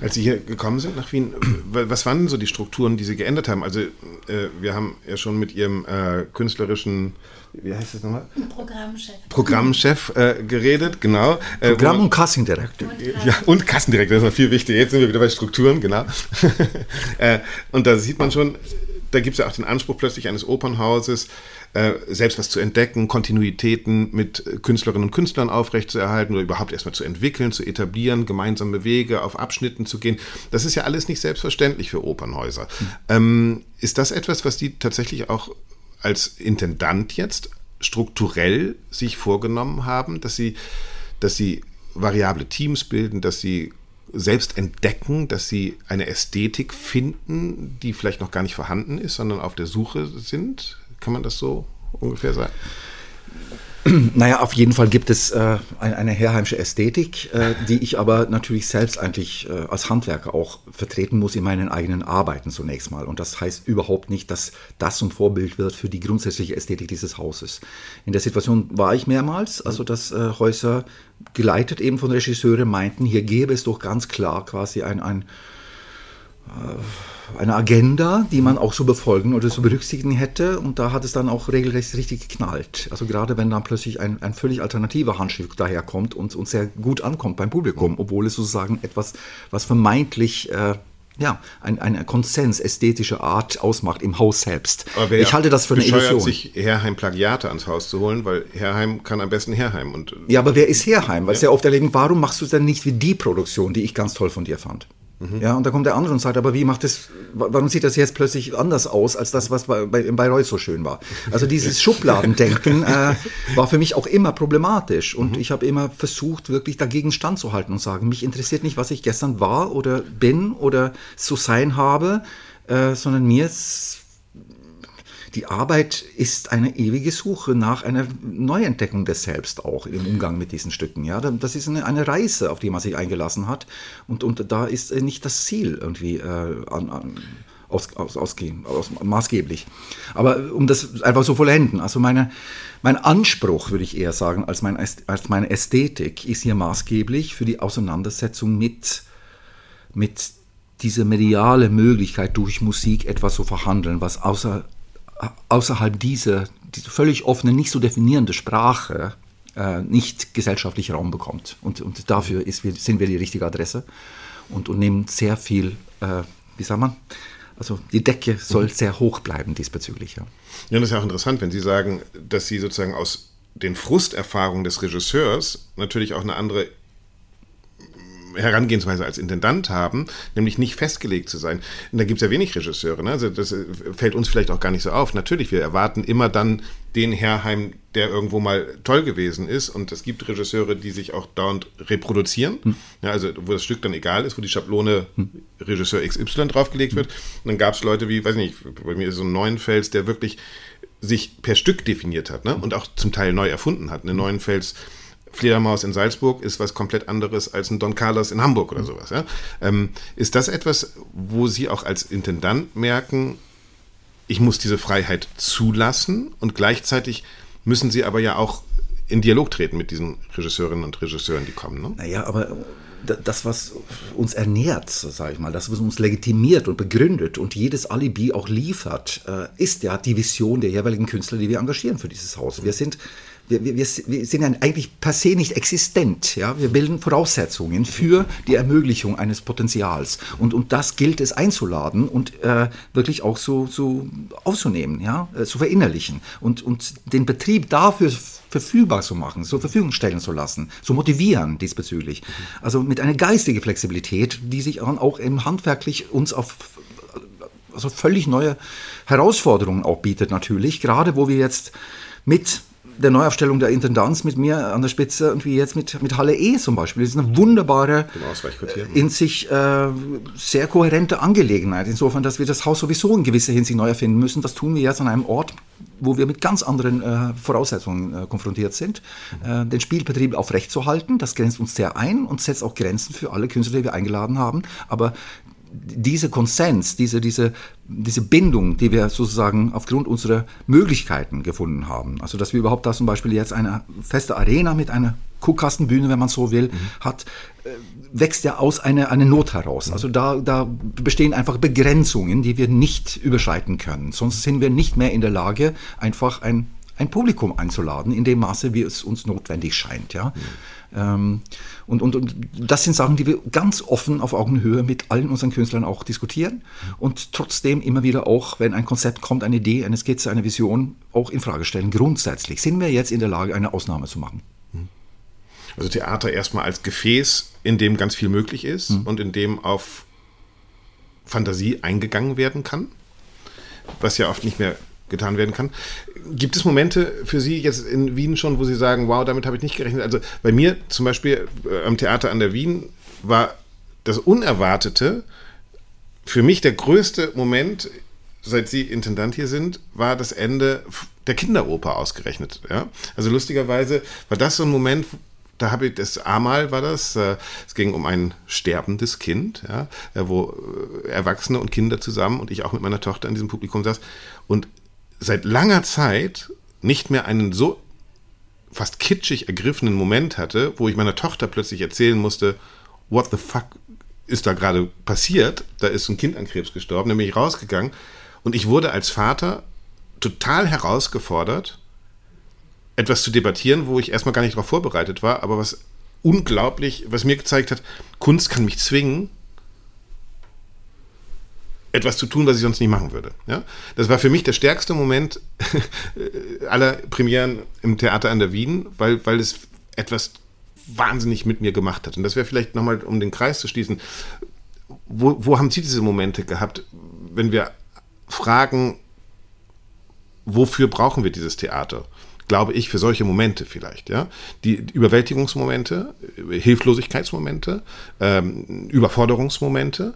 Als Sie hier gekommen sind nach Wien, was waren denn so die Strukturen, die Sie geändert haben? Also äh, wir haben ja schon mit Ihrem äh, künstlerischen, wie heißt das nochmal? Programmchef. Programmchef äh, geredet, genau. Äh, Programm- und Kassendirektor. Ja, und Kassendirektor, das ist noch viel wichtiger. Jetzt sind wir wieder bei Strukturen, genau. Äh, und da sieht man schon, da gibt es ja auch den Anspruch plötzlich eines Opernhauses, äh, selbst was zu entdecken, Kontinuitäten mit Künstlerinnen und Künstlern aufrechtzuerhalten oder überhaupt erstmal zu entwickeln, zu etablieren, gemeinsame Wege auf Abschnitten zu gehen. Das ist ja alles nicht selbstverständlich für Opernhäuser. Mhm. Ähm, ist das etwas, was die tatsächlich auch als Intendant jetzt strukturell sich vorgenommen haben, dass sie, dass sie variable Teams bilden, dass sie selbst entdecken, dass sie eine Ästhetik finden, die vielleicht noch gar nicht vorhanden ist, sondern auf der Suche sind? Kann man das so ungefähr sagen? Naja, auf jeden Fall gibt es äh, eine, eine herheimsche Ästhetik, äh, die ich aber natürlich selbst eigentlich äh, als Handwerker auch vertreten muss in meinen eigenen Arbeiten zunächst mal. Und das heißt überhaupt nicht, dass das ein Vorbild wird für die grundsätzliche Ästhetik dieses Hauses. In der Situation war ich mehrmals, also dass äh, Häuser geleitet eben von Regisseuren meinten, hier gäbe es doch ganz klar quasi ein, ein äh, eine Agenda, die man auch so befolgen oder so berücksichtigen hätte. Und da hat es dann auch regelrecht richtig geknallt. Also gerade wenn dann plötzlich ein, ein völlig alternativer Handschrift daherkommt und, und sehr gut ankommt beim Publikum, obwohl es sozusagen etwas, was vermeintlich äh, ja, ein, ein Konsens ästhetischer Art ausmacht im Haus selbst. ich halte das für eine Illusion. sich Herrheim Plagiate ans Haus zu holen, weil Herrheim kann am besten Herrheim. Und, ja, aber wer ist Herrheim? Weil ja. sehr oft erleben, warum machst du es denn nicht wie die Produktion, die ich ganz toll von dir fand? Mhm. Ja, und da kommt der andere und sagt, aber wie macht das, warum sieht das jetzt plötzlich anders aus, als das, was bei, bei, in Bayreuth so schön war? Also dieses Schubladendenken äh, war für mich auch immer problematisch und mhm. ich habe immer versucht, wirklich dagegen standzuhalten und sagen, mich interessiert nicht, was ich gestern war oder bin oder so sein habe, äh, sondern mir ist die Arbeit ist eine ewige Suche nach einer Neuentdeckung des Selbst auch im Umgang mit diesen Stücken. Ja, das ist eine, eine Reise, auf die man sich eingelassen hat. Und, und da ist nicht das Ziel irgendwie äh, an, an aus, aus, ausgehen, aus, maßgeblich. Aber um das einfach so vollenden, also meine, mein Anspruch, würde ich eher sagen, als, mein, als meine Ästhetik ist hier maßgeblich für die Auseinandersetzung mit, mit dieser mediale Möglichkeit, durch Musik etwas zu verhandeln, was außer, außerhalb dieser, dieser völlig offene, nicht so definierende Sprache äh, nicht gesellschaftlich Raum bekommt. Und, und dafür ist, sind wir die richtige Adresse und, und nehmen sehr viel, äh, wie sagt man, also die Decke soll mhm. sehr hoch bleiben diesbezüglich. Ja. ja, das ist ja auch interessant, wenn Sie sagen, dass Sie sozusagen aus den Frusterfahrungen des Regisseurs natürlich auch eine andere Herangehensweise als Intendant haben, nämlich nicht festgelegt zu sein. Und da gibt es ja wenig Regisseure. Ne? Also das äh, fällt uns vielleicht auch gar nicht so auf. Natürlich, wir erwarten immer dann den Herrheim, der irgendwo mal toll gewesen ist. Und es gibt Regisseure, die sich auch dauernd reproduzieren. Hm. Ja, also wo das Stück dann egal ist, wo die Schablone hm. Regisseur XY draufgelegt hm. wird. Und dann gab es Leute wie, weiß nicht, bei mir ist so ein Neuenfels, der wirklich sich per Stück definiert hat ne? und auch zum Teil neu erfunden hat. Eine Neuenfels Fledermaus in Salzburg ist was komplett anderes als ein Don Carlos in Hamburg oder sowas. Ja? Ähm, ist das etwas, wo Sie auch als Intendant merken, ich muss diese Freiheit zulassen und gleichzeitig müssen Sie aber ja auch in Dialog treten mit diesen Regisseurinnen und Regisseuren, die kommen. Ne? Naja, aber das, was uns ernährt, sage ich mal, das, was uns legitimiert und begründet und jedes Alibi auch liefert, äh, ist ja die Vision der jeweiligen Künstler, die wir engagieren für dieses Haus. Wir sind wir, wir, wir sind ja eigentlich per se nicht existent. Ja? Wir bilden Voraussetzungen für die Ermöglichung eines Potenzials. Und, und das gilt es einzuladen und äh, wirklich auch so, so aufzunehmen, ja? Äh, zu verinnerlichen und, und den Betrieb dafür verfügbar zu machen, zur Verfügung stellen zu lassen, zu motivieren diesbezüglich. Also mit einer geistigen Flexibilität, die sich auch im handwerklich uns auf also völlig neue Herausforderungen auch bietet natürlich, gerade wo wir jetzt mit der Neuaufstellung der Intendanz mit mir an der Spitze und wie jetzt mit, mit Halle E zum Beispiel. Das ist eine wunderbare, in sich äh, sehr kohärente Angelegenheit. Insofern, dass wir das Haus sowieso in gewisser Hinsicht neu erfinden müssen. Das tun wir jetzt an einem Ort, wo wir mit ganz anderen äh, Voraussetzungen äh, konfrontiert sind. Äh, den Spielbetrieb aufrechtzuerhalten, das grenzt uns sehr ein und setzt auch Grenzen für alle Künstler, die wir eingeladen haben. Aber diese Konsens, diese, diese, diese Bindung, die wir sozusagen aufgrund unserer Möglichkeiten gefunden haben, also dass wir überhaupt da zum Beispiel jetzt eine feste Arena mit einer Kuhkastenbühne, wenn man so will, mhm. hat, äh, wächst ja aus einer, einer Not heraus. Also da, da bestehen einfach Begrenzungen, die wir nicht überschreiten können. Sonst sind wir nicht mehr in der Lage, einfach ein, ein Publikum einzuladen, in dem Maße, wie es uns notwendig scheint. Ja? Mhm. Ähm, und, und, und das sind Sachen, die wir ganz offen auf Augenhöhe mit allen unseren Künstlern auch diskutieren und trotzdem immer wieder auch, wenn ein Konzept kommt, eine Idee, eine Skizze, eine Vision, auch in Frage stellen. Grundsätzlich sind wir jetzt in der Lage, eine Ausnahme zu machen. Also Theater erstmal als Gefäß, in dem ganz viel möglich ist mhm. und in dem auf Fantasie eingegangen werden kann, was ja oft nicht mehr getan werden kann. Gibt es Momente für Sie jetzt in Wien schon, wo Sie sagen, wow, damit habe ich nicht gerechnet? Also bei mir zum Beispiel äh, am Theater an der Wien war das Unerwartete für mich der größte Moment, seit Sie Intendant hier sind, war das Ende der Kinderoper ausgerechnet. Ja? Also lustigerweise war das so ein Moment, da habe ich das einmal war das, äh, es ging um ein sterbendes Kind, ja, äh, wo Erwachsene und Kinder zusammen und ich auch mit meiner Tochter in diesem Publikum saß und seit langer Zeit nicht mehr einen so fast kitschig ergriffenen Moment hatte, wo ich meiner Tochter plötzlich erzählen musste, what the fuck ist da gerade passiert? Da ist ein Kind an Krebs gestorben, dann bin ich rausgegangen und ich wurde als Vater total herausgefordert, etwas zu debattieren, wo ich erstmal gar nicht darauf vorbereitet war, aber was unglaublich, was mir gezeigt hat, Kunst kann mich zwingen, etwas zu tun, was ich sonst nicht machen würde. Ja? Das war für mich der stärkste Moment aller Premieren im Theater an der Wien, weil, weil es etwas wahnsinnig mit mir gemacht hat. Und das wäre vielleicht nochmal, um den Kreis zu schließen, wo, wo haben Sie diese Momente gehabt, wenn wir fragen, wofür brauchen wir dieses Theater? Glaube ich, für solche Momente vielleicht, ja. Die Überwältigungsmomente, Hilflosigkeitsmomente, ähm, Überforderungsmomente,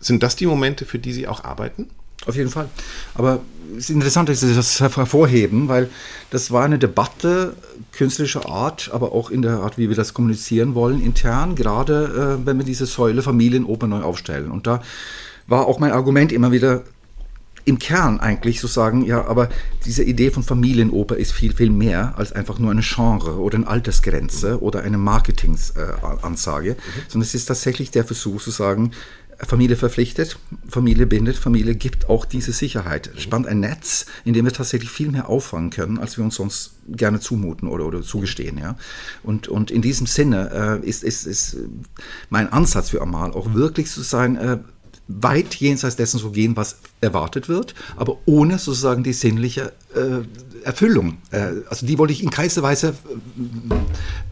sind das die Momente, für die Sie auch arbeiten? Auf jeden Fall. Aber es ist interessant, dass Sie das hervorheben, weil das war eine Debatte künstlerischer Art, aber auch in der Art, wie wir das kommunizieren wollen, intern, gerade äh, wenn wir diese Säule Familienoper neu aufstellen. Und da war auch mein Argument immer wieder im Kern eigentlich zu sagen, ja, aber diese Idee von Familienoper ist viel, viel mehr als einfach nur eine Genre oder eine Altersgrenze oder eine Marketingansage, äh, mhm. sondern es ist tatsächlich der Versuch zu sagen, Familie verpflichtet, Familie bindet, Familie gibt auch diese Sicherheit. Spannt ein Netz, in dem wir tatsächlich viel mehr auffangen können, als wir uns sonst gerne zumuten oder, oder zugestehen. Ja? Und, und in diesem Sinne äh, ist, ist, ist mein Ansatz für Amal auch wirklich zu sein, äh, weit jenseits dessen zu gehen, was erwartet wird, aber ohne sozusagen die sinnliche äh, Erfüllung. Äh, also die wollte ich in keinster Weise äh,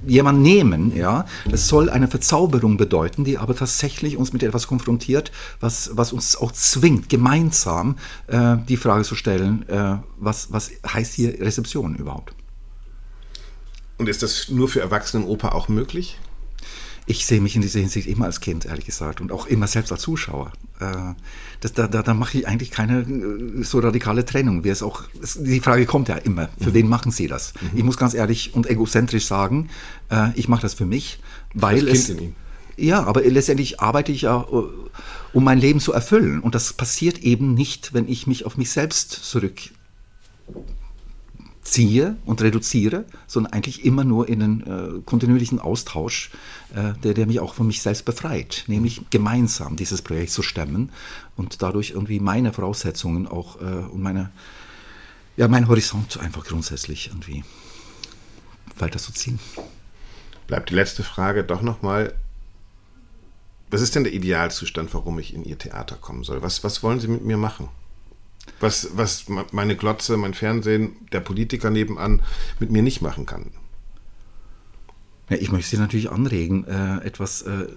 jemand nehmen. Ja, das soll eine Verzauberung bedeuten, die aber tatsächlich uns mit etwas konfrontiert, was, was uns auch zwingt, gemeinsam äh, die Frage zu stellen, äh, was, was heißt hier Rezeption überhaupt? Und ist das nur für Erwachsenenoper auch möglich? Ich sehe mich in dieser Hinsicht immer als Kind, ehrlich gesagt, und auch immer selbst als Zuschauer. Äh, das, da, da, da mache ich eigentlich keine äh, so radikale Trennung. Wie es auch, die Frage kommt ja immer, für mhm. wen machen Sie das? Mhm. Ich muss ganz ehrlich und egozentrisch sagen, äh, ich mache das für mich, weil das es... Ja, aber letztendlich arbeite ich ja, um mein Leben zu erfüllen. Und das passiert eben nicht, wenn ich mich auf mich selbst zurück ziehe und reduziere, sondern eigentlich immer nur in einen äh, kontinuierlichen Austausch, äh, der, der mich auch von mich selbst befreit, nämlich gemeinsam dieses Projekt zu stemmen und dadurch irgendwie meine Voraussetzungen auch äh, und meine, ja, mein Horizont einfach grundsätzlich irgendwie weiter zu ziehen. Bleibt die letzte Frage doch nochmal. Was ist denn der Idealzustand, warum ich in Ihr Theater kommen soll? Was, was wollen Sie mit mir machen? Was, was meine Glotze, mein Fernsehen, der Politiker nebenan mit mir nicht machen kann? Ja, ich möchte Sie natürlich anregen, äh, etwas äh,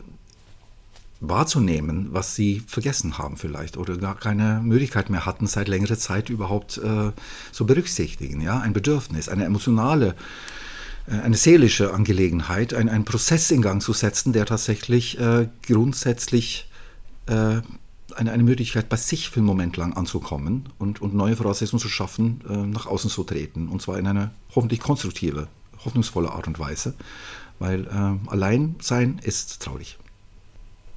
wahrzunehmen, was Sie vergessen haben vielleicht oder gar keine Möglichkeit mehr hatten, seit längerer Zeit überhaupt äh, zu berücksichtigen. Ja? Ein Bedürfnis, eine emotionale äh, eine seelische Angelegenheit, ein, einen Prozess in Gang zu setzen, der tatsächlich äh, grundsätzlich äh, eine, eine Möglichkeit bei sich für einen Moment lang anzukommen und, und neue Voraussetzungen zu schaffen, äh, nach außen zu treten. Und zwar in eine hoffentlich konstruktive, hoffnungsvolle Art und Weise, weil äh, allein sein ist traurig.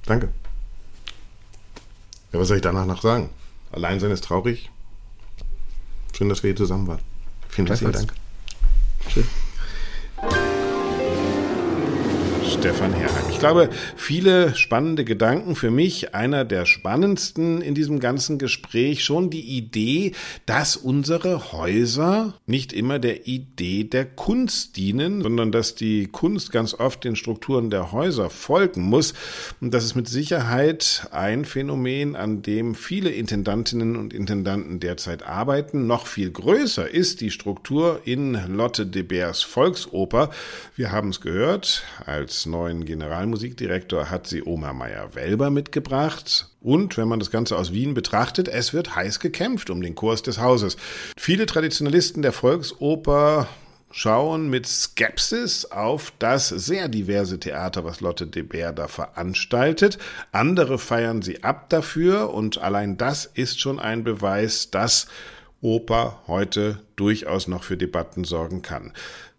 Danke. Ja, was soll ich danach noch sagen? Allein sein ist traurig. Schön, dass wir hier zusammen waren. Vielen herzlichen Dank. Schön. Stefan Herrheim. Ich glaube, viele spannende Gedanken für mich. Einer der spannendsten in diesem ganzen Gespräch schon die Idee, dass unsere Häuser nicht immer der Idee der Kunst dienen, sondern dass die Kunst ganz oft den Strukturen der Häuser folgen muss. Und das ist mit Sicherheit ein Phänomen, an dem viele Intendantinnen und Intendanten derzeit arbeiten. Noch viel größer ist die Struktur in Lotte de Beers Volksoper. Wir haben es gehört, als neuen Generalmusikdirektor hat sie Oma Meyer-Welber mitgebracht. Und wenn man das Ganze aus Wien betrachtet, es wird heiß gekämpft um den Kurs des Hauses. Viele Traditionalisten der Volksoper schauen mit Skepsis auf das sehr diverse Theater, was Lotte de Beer da veranstaltet. Andere feiern sie ab dafür und allein das ist schon ein Beweis, dass Oper heute durchaus noch für Debatten sorgen kann.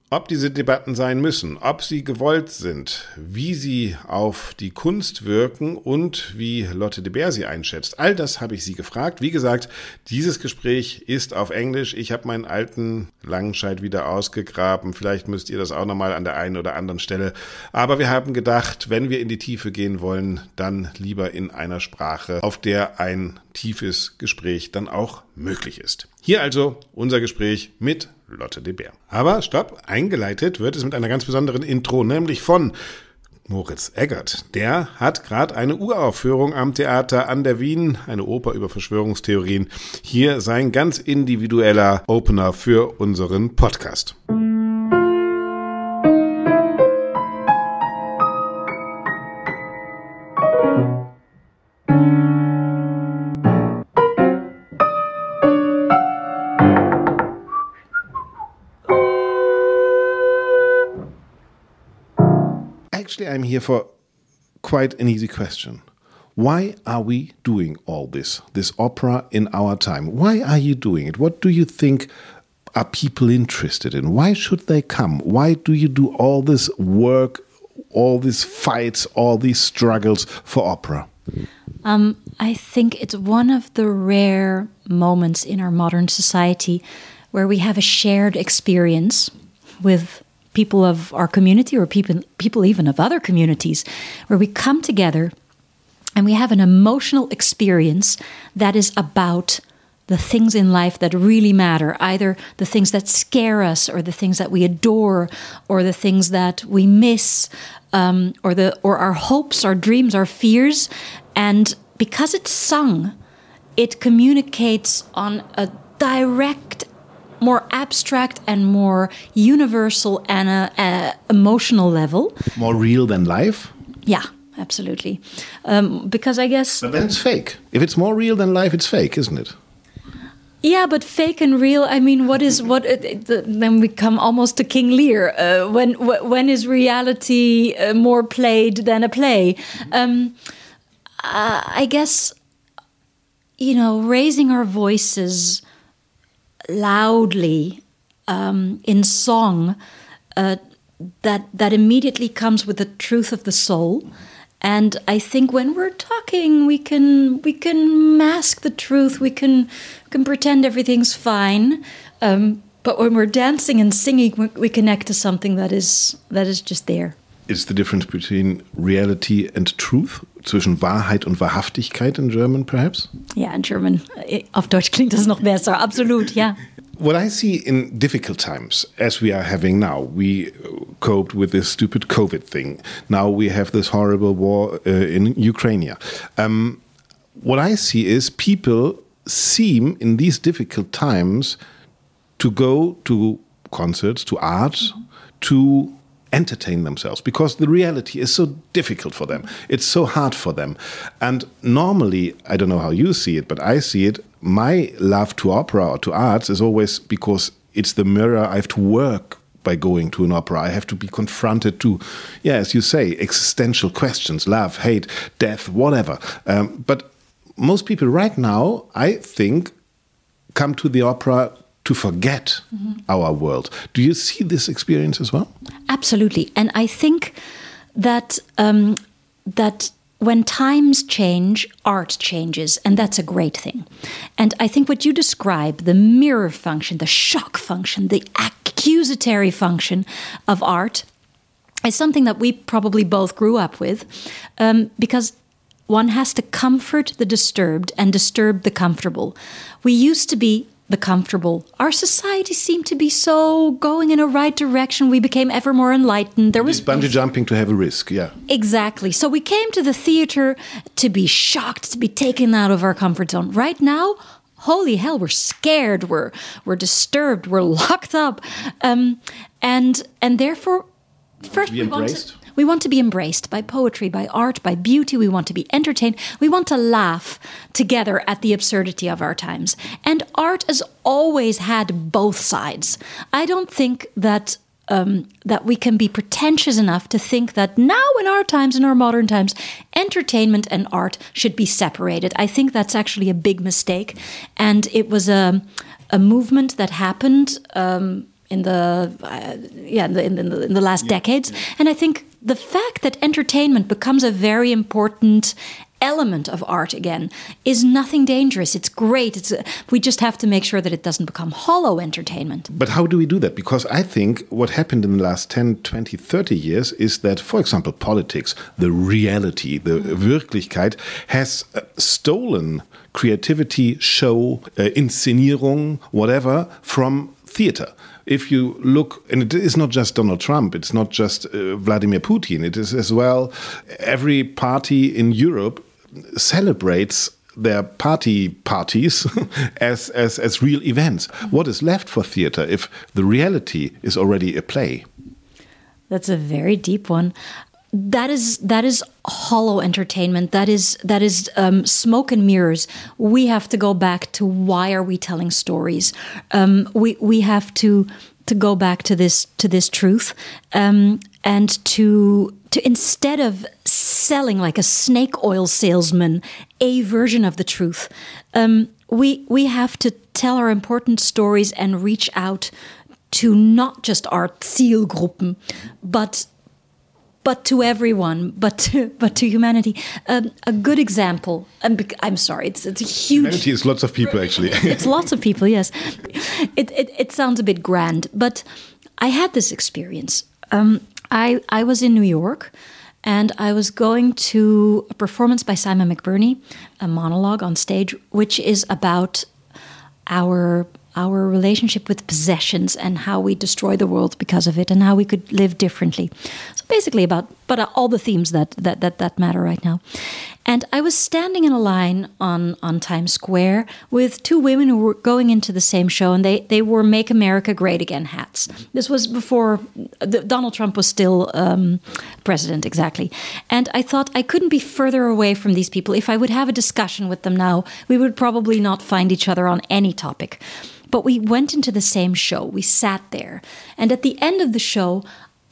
Ob diese Debatten sein müssen, ob sie gewollt sind, wie sie auf die Kunst wirken und wie Lotte de Beer sie einschätzt, all das habe ich sie gefragt. Wie gesagt, dieses Gespräch ist auf Englisch. Ich habe meinen alten Langenscheid wieder ausgegraben. Vielleicht müsst ihr das auch nochmal an der einen oder anderen Stelle. Aber wir haben gedacht, wenn wir in die Tiefe gehen wollen, dann lieber in einer Sprache, auf der ein tiefes Gespräch dann auch möglich ist. Hier also unser Gespräch mit Lotte de Beer. Aber stopp, eingeleitet wird es mit einer ganz besonderen Intro, nämlich von Moritz Eggert. Der hat gerade eine Uraufführung am Theater an der Wien, eine Oper über Verschwörungstheorien. Hier sein ganz individueller Opener für unseren Podcast. Actually, I'm here for quite an easy question. Why are we doing all this, this opera in our time? Why are you doing it? What do you think are people interested in? Why should they come? Why do you do all this work, all these fights, all these struggles for opera? Um, I think it's one of the rare moments in our modern society where we have a shared experience with people of our community or people people even of other communities where we come together and we have an emotional experience that is about the things in life that really matter either the things that scare us or the things that we adore or the things that we miss um, or the or our hopes our dreams our fears. And because it's sung it communicates on a direct more abstract and more universal and a, a emotional level. More real than life? Yeah, absolutely. Um, because I guess. But then it's fake. If it's more real than life, it's fake, isn't it? Yeah, but fake and real. I mean, what is what? Uh, then we come almost to King Lear. Uh, when when is reality uh, more played than a play? Um, uh, I guess you know, raising our voices loudly um, in song uh, that that immediately comes with the truth of the soul. And I think when we're talking, we can we can mask the truth. We can can pretend everything's fine. Um, But when we're dancing and singing, we, we connect to something that is that is just there. Is the difference between reality and truth? Zwischen Wahrheit und Wahrhaftigkeit in German, perhaps? Ja, in German. Auf Deutsch klingt das noch besser. Absolut, ja. What I see in difficult times, as we are having now, we coped with this stupid COVID thing. Now we have this horrible war uh, in Ukraine. Um, what I see is people seem in these difficult times to go to concerts, to art, to entertain themselves because the reality is so difficult for them. It's so hard for them. And normally, I don't know how you see it, but I see it. My love to opera or to arts is always because it's the mirror I have to work by going to an opera. I have to be confronted to, yeah, as you say, existential questions love, hate, death, whatever. Um, but most people right now, I think, come to the opera to forget mm -hmm. our world. Do you see this experience as well? Absolutely, and I think that um, that when times change, art changes, and that's a great thing. And I think what you describe the mirror function, the shock function, the accusatory function of art is something that we probably both grew up with um, because one has to comfort the disturbed and disturb the comfortable. We used to be the comfortable. Our society seemed to be so going in a right direction. We became ever more enlightened. There was bungee jumping to have a risk, yeah. Exactly. So we came to the theater to be shocked, to be taken out of our comfort zone. Right now, holy hell, we're scared, we're we're disturbed, we're locked up, um, and and therefore, first we want to we want to be embraced by poetry, by art, by beauty. We want to be entertained. We want to laugh together at the absurdity of our times. And art has always had both sides. I don't think that um, that we can be pretentious enough to think that now, in our times, in our modern times, entertainment and art should be separated. I think that's actually a big mistake, and it was a a movement that happened. Um, in the uh, yeah in the, in the, in the last yeah, decades yeah. and i think the fact that entertainment becomes a very important element of art again is nothing dangerous. It's great. It's a, we just have to make sure that it doesn't become hollow entertainment. But how do we do that? Because i think what happened in the last 10 20 30 years is that for example politics the reality the wirklichkeit has uh, stolen creativity show uh, inszenierung whatever from theater if you look, and it is not just Donald Trump, it's not just uh, Vladimir Putin, it is as well every party in Europe celebrates their party parties as, as, as real events. What is left for theater if the reality is already a play? That's a very deep one that is that is hollow entertainment. That is that is um, smoke and mirrors. We have to go back to why are we telling stories? Um, we we have to to go back to this to this truth um, and to to instead of selling like a snake oil salesman a version of the truth um, we we have to tell our important stories and reach out to not just our Zielgruppen, but but to everyone, but to, but to humanity. Um, a good example. I'm, I'm sorry, it's it's a huge. Humanity is lots of people, actually. it's lots of people. Yes, it, it it sounds a bit grand, but I had this experience. Um, I I was in New York. And I was going to a performance by Simon McBurney, a monologue on stage, which is about our our relationship with possessions and how we destroy the world because of it and how we could live differently. Basically about but all the themes that that that, that matter right now. And I was standing in a line on, on Times Square with two women who were going into the same show, and they, they wore Make America Great Again hats. This was before the, Donald Trump was still um, president, exactly. And I thought I couldn't be further away from these people. If I would have a discussion with them now, we would probably not find each other on any topic. But we went into the same show. We sat there. And at the end of the show,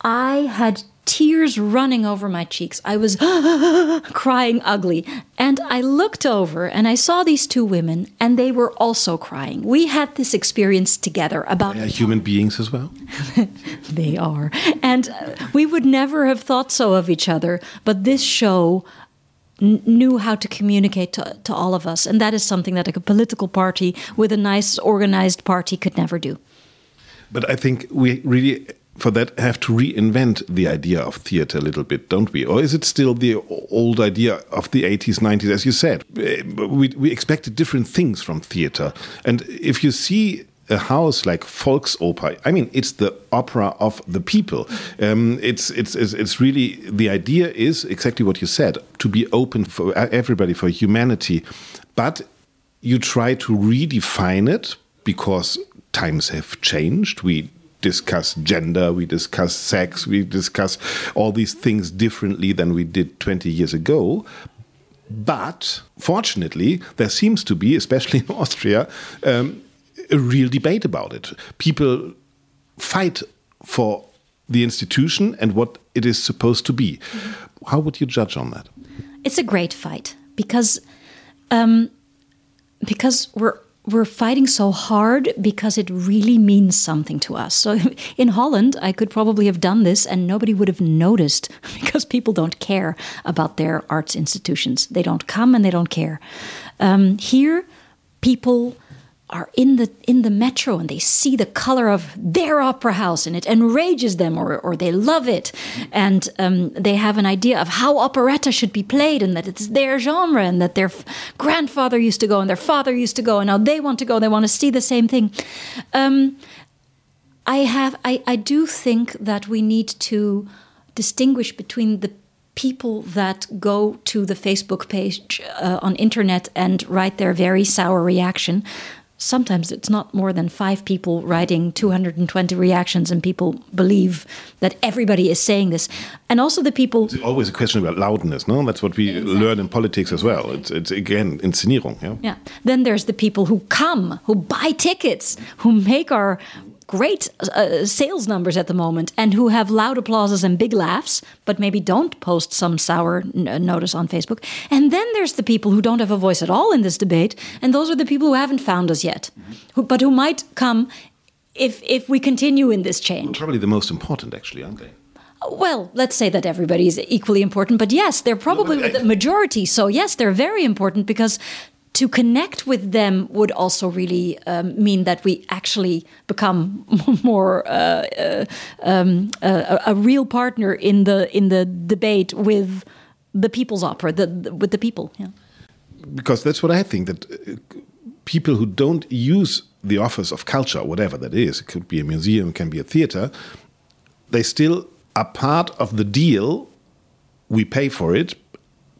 I had tears running over my cheeks. I was crying ugly. And I looked over and I saw these two women, and they were also crying. We had this experience together about. They human beings as well. they are. And uh, we would never have thought so of each other. But this show knew how to communicate to, to all of us. And that is something that a political party with a nice organized party could never do. But I think we really for that have to reinvent the idea of theater a little bit, don't we? Or is it still the old idea of the 80s, 90s? As you said, we, we expected different things from theater. And if you see a house like Volksoper, I mean, it's the opera of the people. Um, it's, it's, it's, it's really, the idea is exactly what you said, to be open for everybody, for humanity. But you try to redefine it because times have changed. We discuss gender, we discuss sex, we discuss all these things differently than we did 20 years ago. But fortunately, there seems to be, especially in Austria, um, a real debate about it. People fight for the institution and what it is supposed to be. How would you judge on that? It's a great fight because um, because we're we're fighting so hard because it really means something to us. So in Holland, I could probably have done this and nobody would have noticed because people don't care about their arts institutions. They don't come and they don't care. Um, here, people are in the in the metro and they see the color of their opera house and it enrages them or, or they love it. And um, they have an idea of how operetta should be played and that it's their genre and that their grandfather used to go and their father used to go and now they want to go they want to see the same thing. Um, I have I, I do think that we need to distinguish between the people that go to the Facebook page uh, on internet and write their very sour reaction sometimes it's not more than five people writing 220 reactions and people believe that everybody is saying this. And also the people it's always a question about loudness no? That's what we exactly. learn in politics as well. It's, it's again inszenierung yeah? Yeah. Then there's the people who come who buy tickets who make our great uh, sales numbers at the moment and who have loud applauses and big laughs, but maybe don't post some sour notice on Facebook. And then there's the people who don't have a voice at all in this debate, and those are the people who haven't found us yet, who, but who might come if if we continue in this change. Probably the most important, actually, aren't they? Well, let's say that everybody is equally important, but yes, they're probably no, the majority. So yes, they're very important because to connect with them would also really um, mean that we actually become more uh, uh, um, uh, a real partner in the in the debate with the people's opera, the, the, with the people. Yeah. Because that's what I think that uh, people who don't use the office of culture, whatever that is, it could be a museum, it can be a theater, they still are part of the deal. We pay for it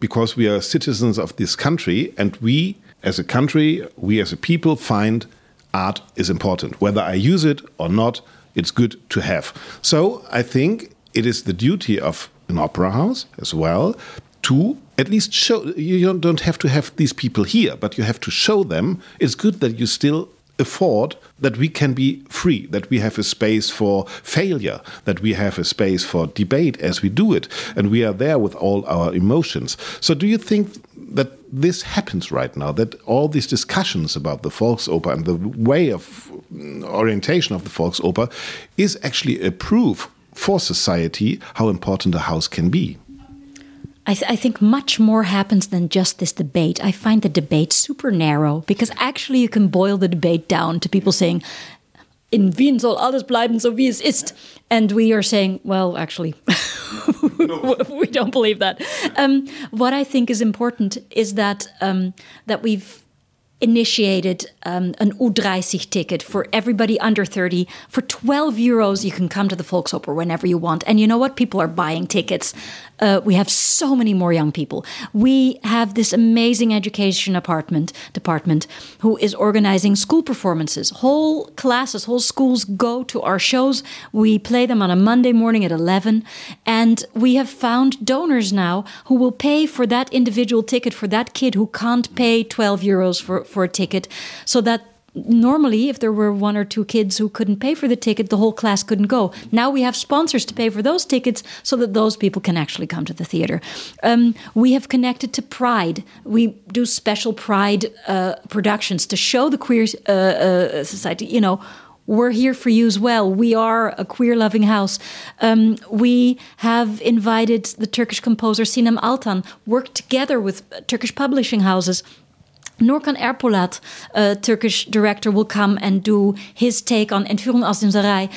because we are citizens of this country and we as a country, we as a people find art is important. Whether I use it or not, it's good to have. So I think it is the duty of an opera house as well to at least show you don't have to have these people here, but you have to show them it's good that you still afford that we can be free, that we have a space for failure, that we have a space for debate as we do it, and we are there with all our emotions. So, do you think that this happens right now? That all these discussions about the Volksoper and the way of mm, orientation of the Volksoper is actually a proof for society how important a house can be? I, th I, think much more happens than just this debate. I find the debate super narrow because actually you can boil the debate down to people saying, in Wien soll alles bleiben so wie es ist. And we are saying, well, actually, we don't believe that. Um, what I think is important is that um, that we've initiated um, an U30 ticket for everybody under 30. For 12 euros, you can come to the Volksoper whenever you want. And you know what? People are buying tickets. Uh, we have so many more young people. We have this amazing education apartment department who is organizing school performances. Whole classes, whole schools go to our shows. We play them on a Monday morning at 11. And we have found donors now who will pay for that individual ticket for that kid who can't pay 12 euros for, for a ticket so that normally if there were one or two kids who couldn't pay for the ticket the whole class couldn't go now we have sponsors to pay for those tickets so that those people can actually come to the theater um, we have connected to pride we do special pride uh, productions to show the queer uh, uh, society you know we're here for you as well. We are a queer loving house. Um, we have invited the Turkish composer Sinem Altan, worked together with Turkish publishing houses Nurkan Erpolat, a Turkish director, will come and do his take on Entführung aus dem Sarai.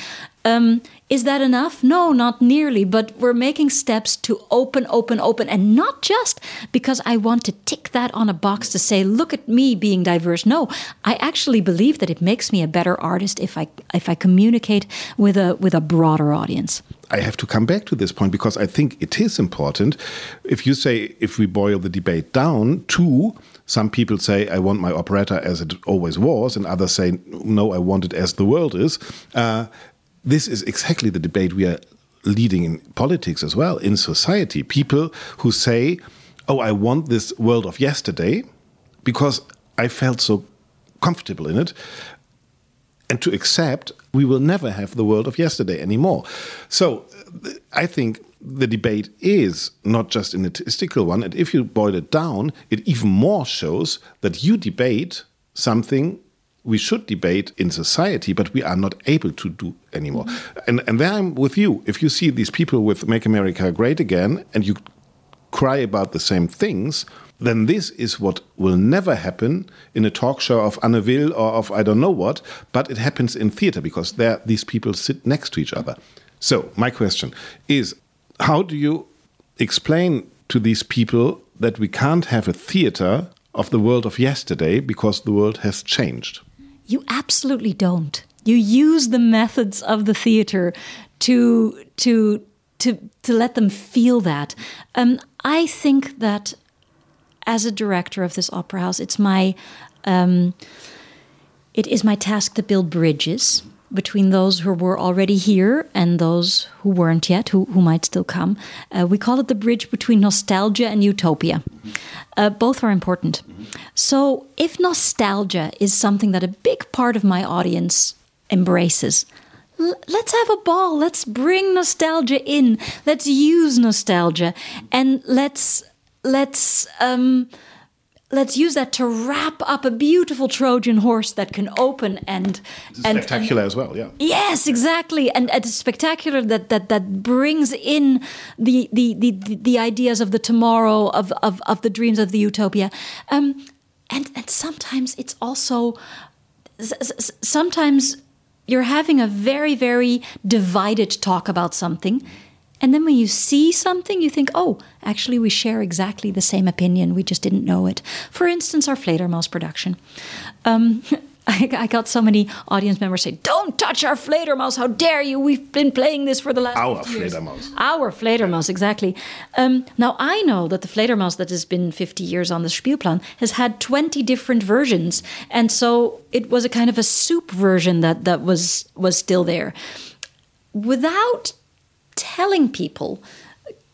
Um, is that enough? No, not nearly. But we're making steps to open, open, open. And not just because I want to tick that on a box to say, look at me being diverse. No, I actually believe that it makes me a better artist if I if I communicate with a with a broader audience. I have to come back to this point because I think it is important. If you say, if we boil the debate down to some people say, I want my operetta as it always was, and others say, no, I want it as the world is. Uh, this is exactly the debate we are leading in politics as well, in society. People who say, oh, I want this world of yesterday because I felt so comfortable in it. And to accept we will never have the world of yesterday anymore. So I think the debate is not just an statistical one. And if you boil it down, it even more shows that you debate something we should debate in society, but we are not able to do anymore. Mm -hmm. And and there I'm with you. If you see these people with "Make America Great Again" and you cry about the same things, then this is what will never happen in a talk show of Anne Will or of I don't know what, but it happens in theater because there these people sit next to each other. So my question is, how do you explain to these people that we can't have a theater of the world of yesterday because the world has changed? You absolutely don't. You use the methods of the theater to to to to let them feel that. Um, I think that as a director of this opera house, it's my um, it is my task to build bridges between those who were already here and those who weren't yet, who, who might still come. Uh, we call it the bridge between nostalgia and utopia. Uh, both are important. So, if nostalgia is something that a big part of my audience embraces, let's have a ball. Let's bring nostalgia in. Let's use nostalgia, and let's let's um, let's use that to wrap up a beautiful Trojan horse that can open and and spectacular as well. Yeah. Yes, exactly, and, and it's spectacular that that that brings in the the the, the ideas of the tomorrow of of, of the dreams of the utopia, um, and and sometimes it's also sometimes you're having a very very divided talk about something and then when you see something, you think, oh, actually, we share exactly the same opinion. We just didn't know it. For instance, our Fledermaus production. Um, I, I, got so many audience members say, "Don't touch our Fledermaus! How dare you? We've been playing this for the last our years. Fledermaus. Our Fledermaus, exactly." Um, now I know that the Fledermaus that has been 50 years on the Spielplan has had 20 different versions, and so it was a kind of a soup version that that was was still there. Without telling people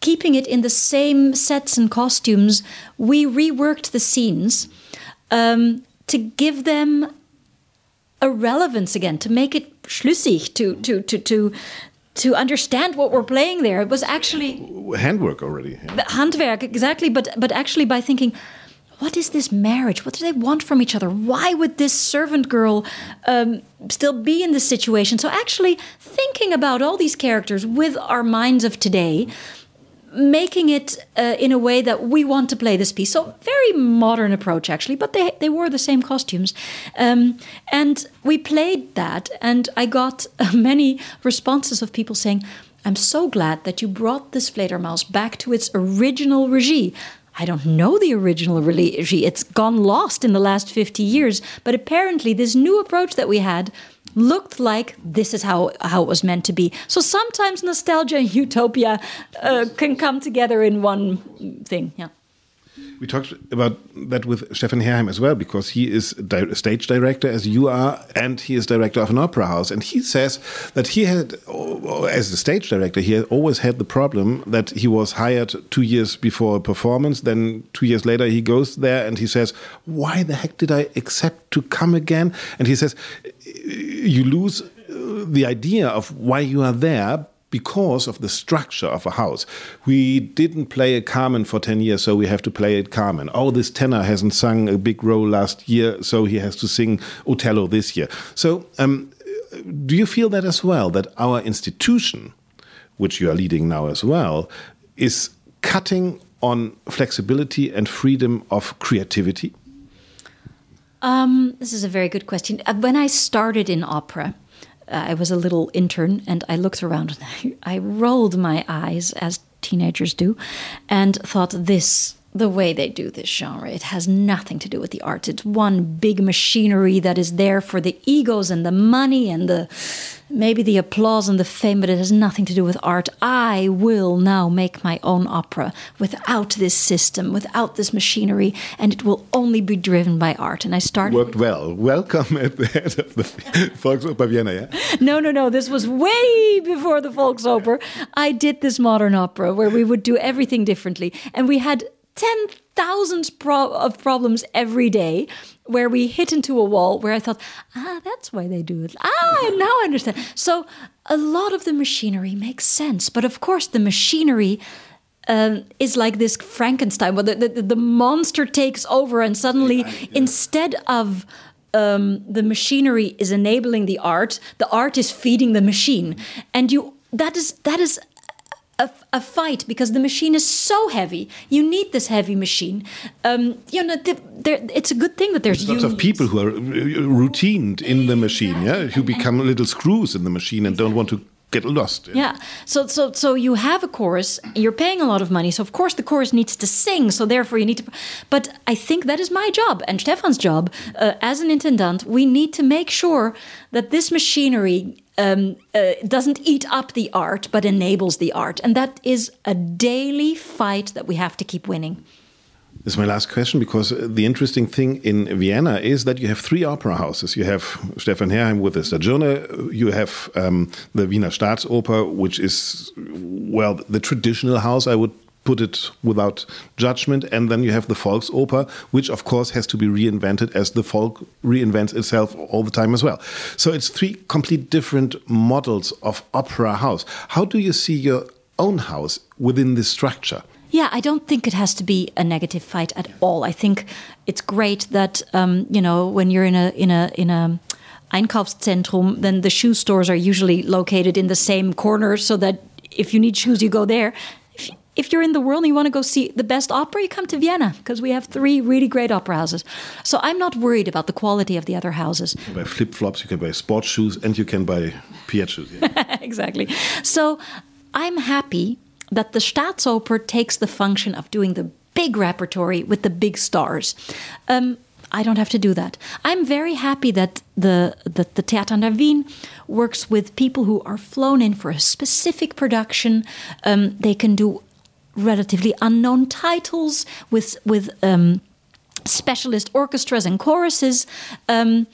keeping it in the same sets and costumes, we reworked the scenes um, to give them a relevance again, to make it schlüssig, to to to to to understand what we're playing there. It was actually handwork already. Yeah. Handwerk, exactly. But but actually by thinking what is this marriage? What do they want from each other? Why would this servant girl um, still be in this situation? So, actually, thinking about all these characters with our minds of today, making it uh, in a way that we want to play this piece. So, very modern approach, actually, but they, they wore the same costumes. Um, and we played that, and I got many responses of people saying, I'm so glad that you brought this Fledermaus back to its original regime. I don't know the original release. It's gone lost in the last 50 years. But apparently, this new approach that we had looked like this is how, how it was meant to be. So sometimes nostalgia and utopia uh, can come together in one thing. Yeah. We talked about that with Stefan Herheim as well, because he is a stage director as you are, and he is director of an opera house. And he says that he had, as a stage director, he had always had the problem that he was hired two years before a performance. Then two years later, he goes there and he says, Why the heck did I accept to come again? And he says, You lose uh, the idea of why you are there because of the structure of a house. We didn't play a Carmen for 10 years, so we have to play it Carmen. Oh, this tenor hasn't sung a big role last year, so he has to sing Otello this year. So, um, do you feel that as well, that our institution, which you are leading now as well, is cutting on flexibility and freedom of creativity? Um, this is a very good question. Uh, when I started in opera, I was a little intern and I looked around and I, I rolled my eyes, as teenagers do, and thought this the way they do this genre. It has nothing to do with the arts. It's one big machinery that is there for the egos and the money and the maybe the applause and the fame, but it has nothing to do with art. I will now make my own opera without this system, without this machinery, and it will only be driven by art. And I started. Worked well. Welcome at the head of the Volksoper Vienna, yeah? No, no, no. This was way before the Volksoper. I did this modern opera where we would do everything differently. And we had 10,000 pro- of problems every day where we hit into a wall where I thought, ah, that's why they do it. Ah, now I understand. So a lot of the machinery makes sense. But of course, the machinery um, is like this Frankenstein, where the, the, the monster takes over, and suddenly, yeah, yeah. instead of um, the machinery is enabling the art, the art is feeding the machine, and you that is that is a, a, fight because the machine is so heavy. You need this heavy machine. Um, you know, the, it's a good thing that there's, there's lots of people who are routined in the machine, yeah, who become little screws in the machine and don't want to get lost. Yeah. yeah. So so so you have a chorus. You're paying a lot of money. So of course the chorus needs to sing. So therefore you need to. But I think that is my job and Stefan's job uh, as an intendant. We need to make sure that this machinery um, uh, doesn't eat up the art, but enables the art. And that is a daily fight that we have to keep winning. This is my last question because the interesting thing in Vienna is that you have three opera houses. You have Stefan Herrheim with the Stagione, you have um, the Wiener Staatsoper, which is, well, the traditional house, I would put it without judgment. And then you have the Volksoper, which of course has to be reinvented as the folk reinvents itself all the time as well. So it's three complete different models of opera house. How do you see your own house within this structure? Yeah, I don't think it has to be a negative fight at all. I think it's great that um, you know when you're in a in a in a Einkaufszentrum, then the shoe stores are usually located in the same corner, so that if you need shoes, you go there if you're in the world and you want to go see the best opera, you come to Vienna because we have three really great opera houses. So I'm not worried about the quality of the other houses. You buy flip flops, you can buy sports shoes, and you can buy Piet shoes. Yeah. exactly. So I'm happy that the Staatsoper takes the function of doing the big repertory with the big stars. Um, I don't have to do that. I'm very happy that the that the Theater an der Wien works with people who are flown in for a specific production. Um, they can do relatively unknown titles with with um, specialist orchestras and choruses. Um,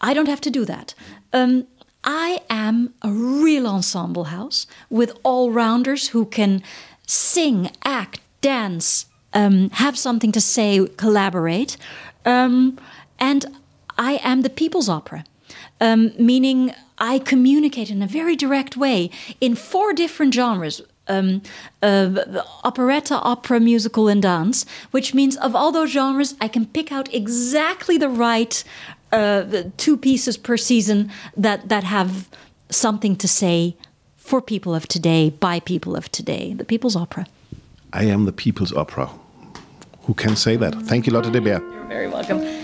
I don't have to do that. Um, I am a real ensemble house with all rounders who can sing, act, dance, um, have something to say, collaborate. Um, and I am the people's opera, um, meaning I communicate in a very direct way in four different genres um, uh, operetta, opera, musical, and dance, which means of all those genres, I can pick out exactly the right uh, two pieces per season that that have something to say for people of today by people of today. The people's opera. I am the people's opera. Who can say that? Thank you, Lotte de Beer. You're very welcome.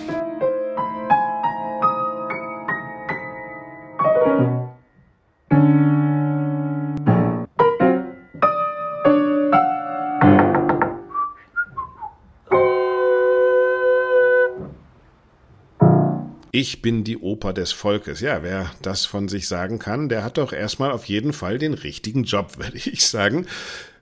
Ich bin die Oper des Volkes. Ja, wer das von sich sagen kann, der hat doch erstmal auf jeden Fall den richtigen Job, würde ich sagen.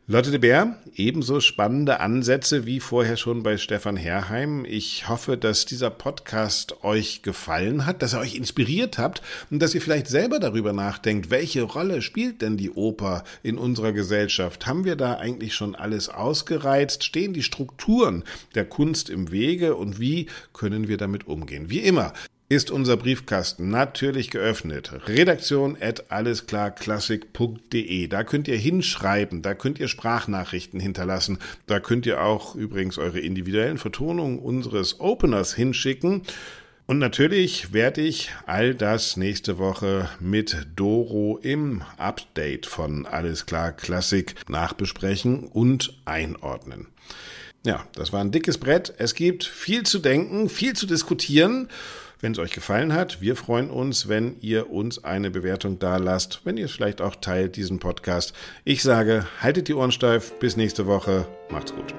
Lotte de Bär, ebenso spannende Ansätze wie vorher schon bei Stefan Herrheim. Ich hoffe, dass dieser Podcast euch gefallen hat, dass ihr euch inspiriert habt und dass ihr vielleicht selber darüber nachdenkt, welche Rolle spielt denn die Oper in unserer Gesellschaft? Haben wir da eigentlich schon alles ausgereizt? Stehen die Strukturen der Kunst im Wege und wie können wir damit umgehen? Wie immer, ist unser Briefkasten natürlich geöffnet. Redaktion at allesklarklassik.de. Da könnt ihr hinschreiben, da könnt ihr Sprachnachrichten hinterlassen, da könnt ihr auch übrigens eure individuellen Vertonungen unseres Openers hinschicken. Und natürlich werde ich all das nächste Woche mit Doro im Update von Alles klar Klassik nachbesprechen und einordnen. Ja, das war ein dickes Brett. Es gibt viel zu denken, viel zu diskutieren. Wenn es euch gefallen hat, wir freuen uns, wenn ihr uns eine Bewertung da lasst, wenn ihr es vielleicht auch teilt, diesen Podcast. Ich sage, haltet die Ohren steif, bis nächste Woche, macht's gut.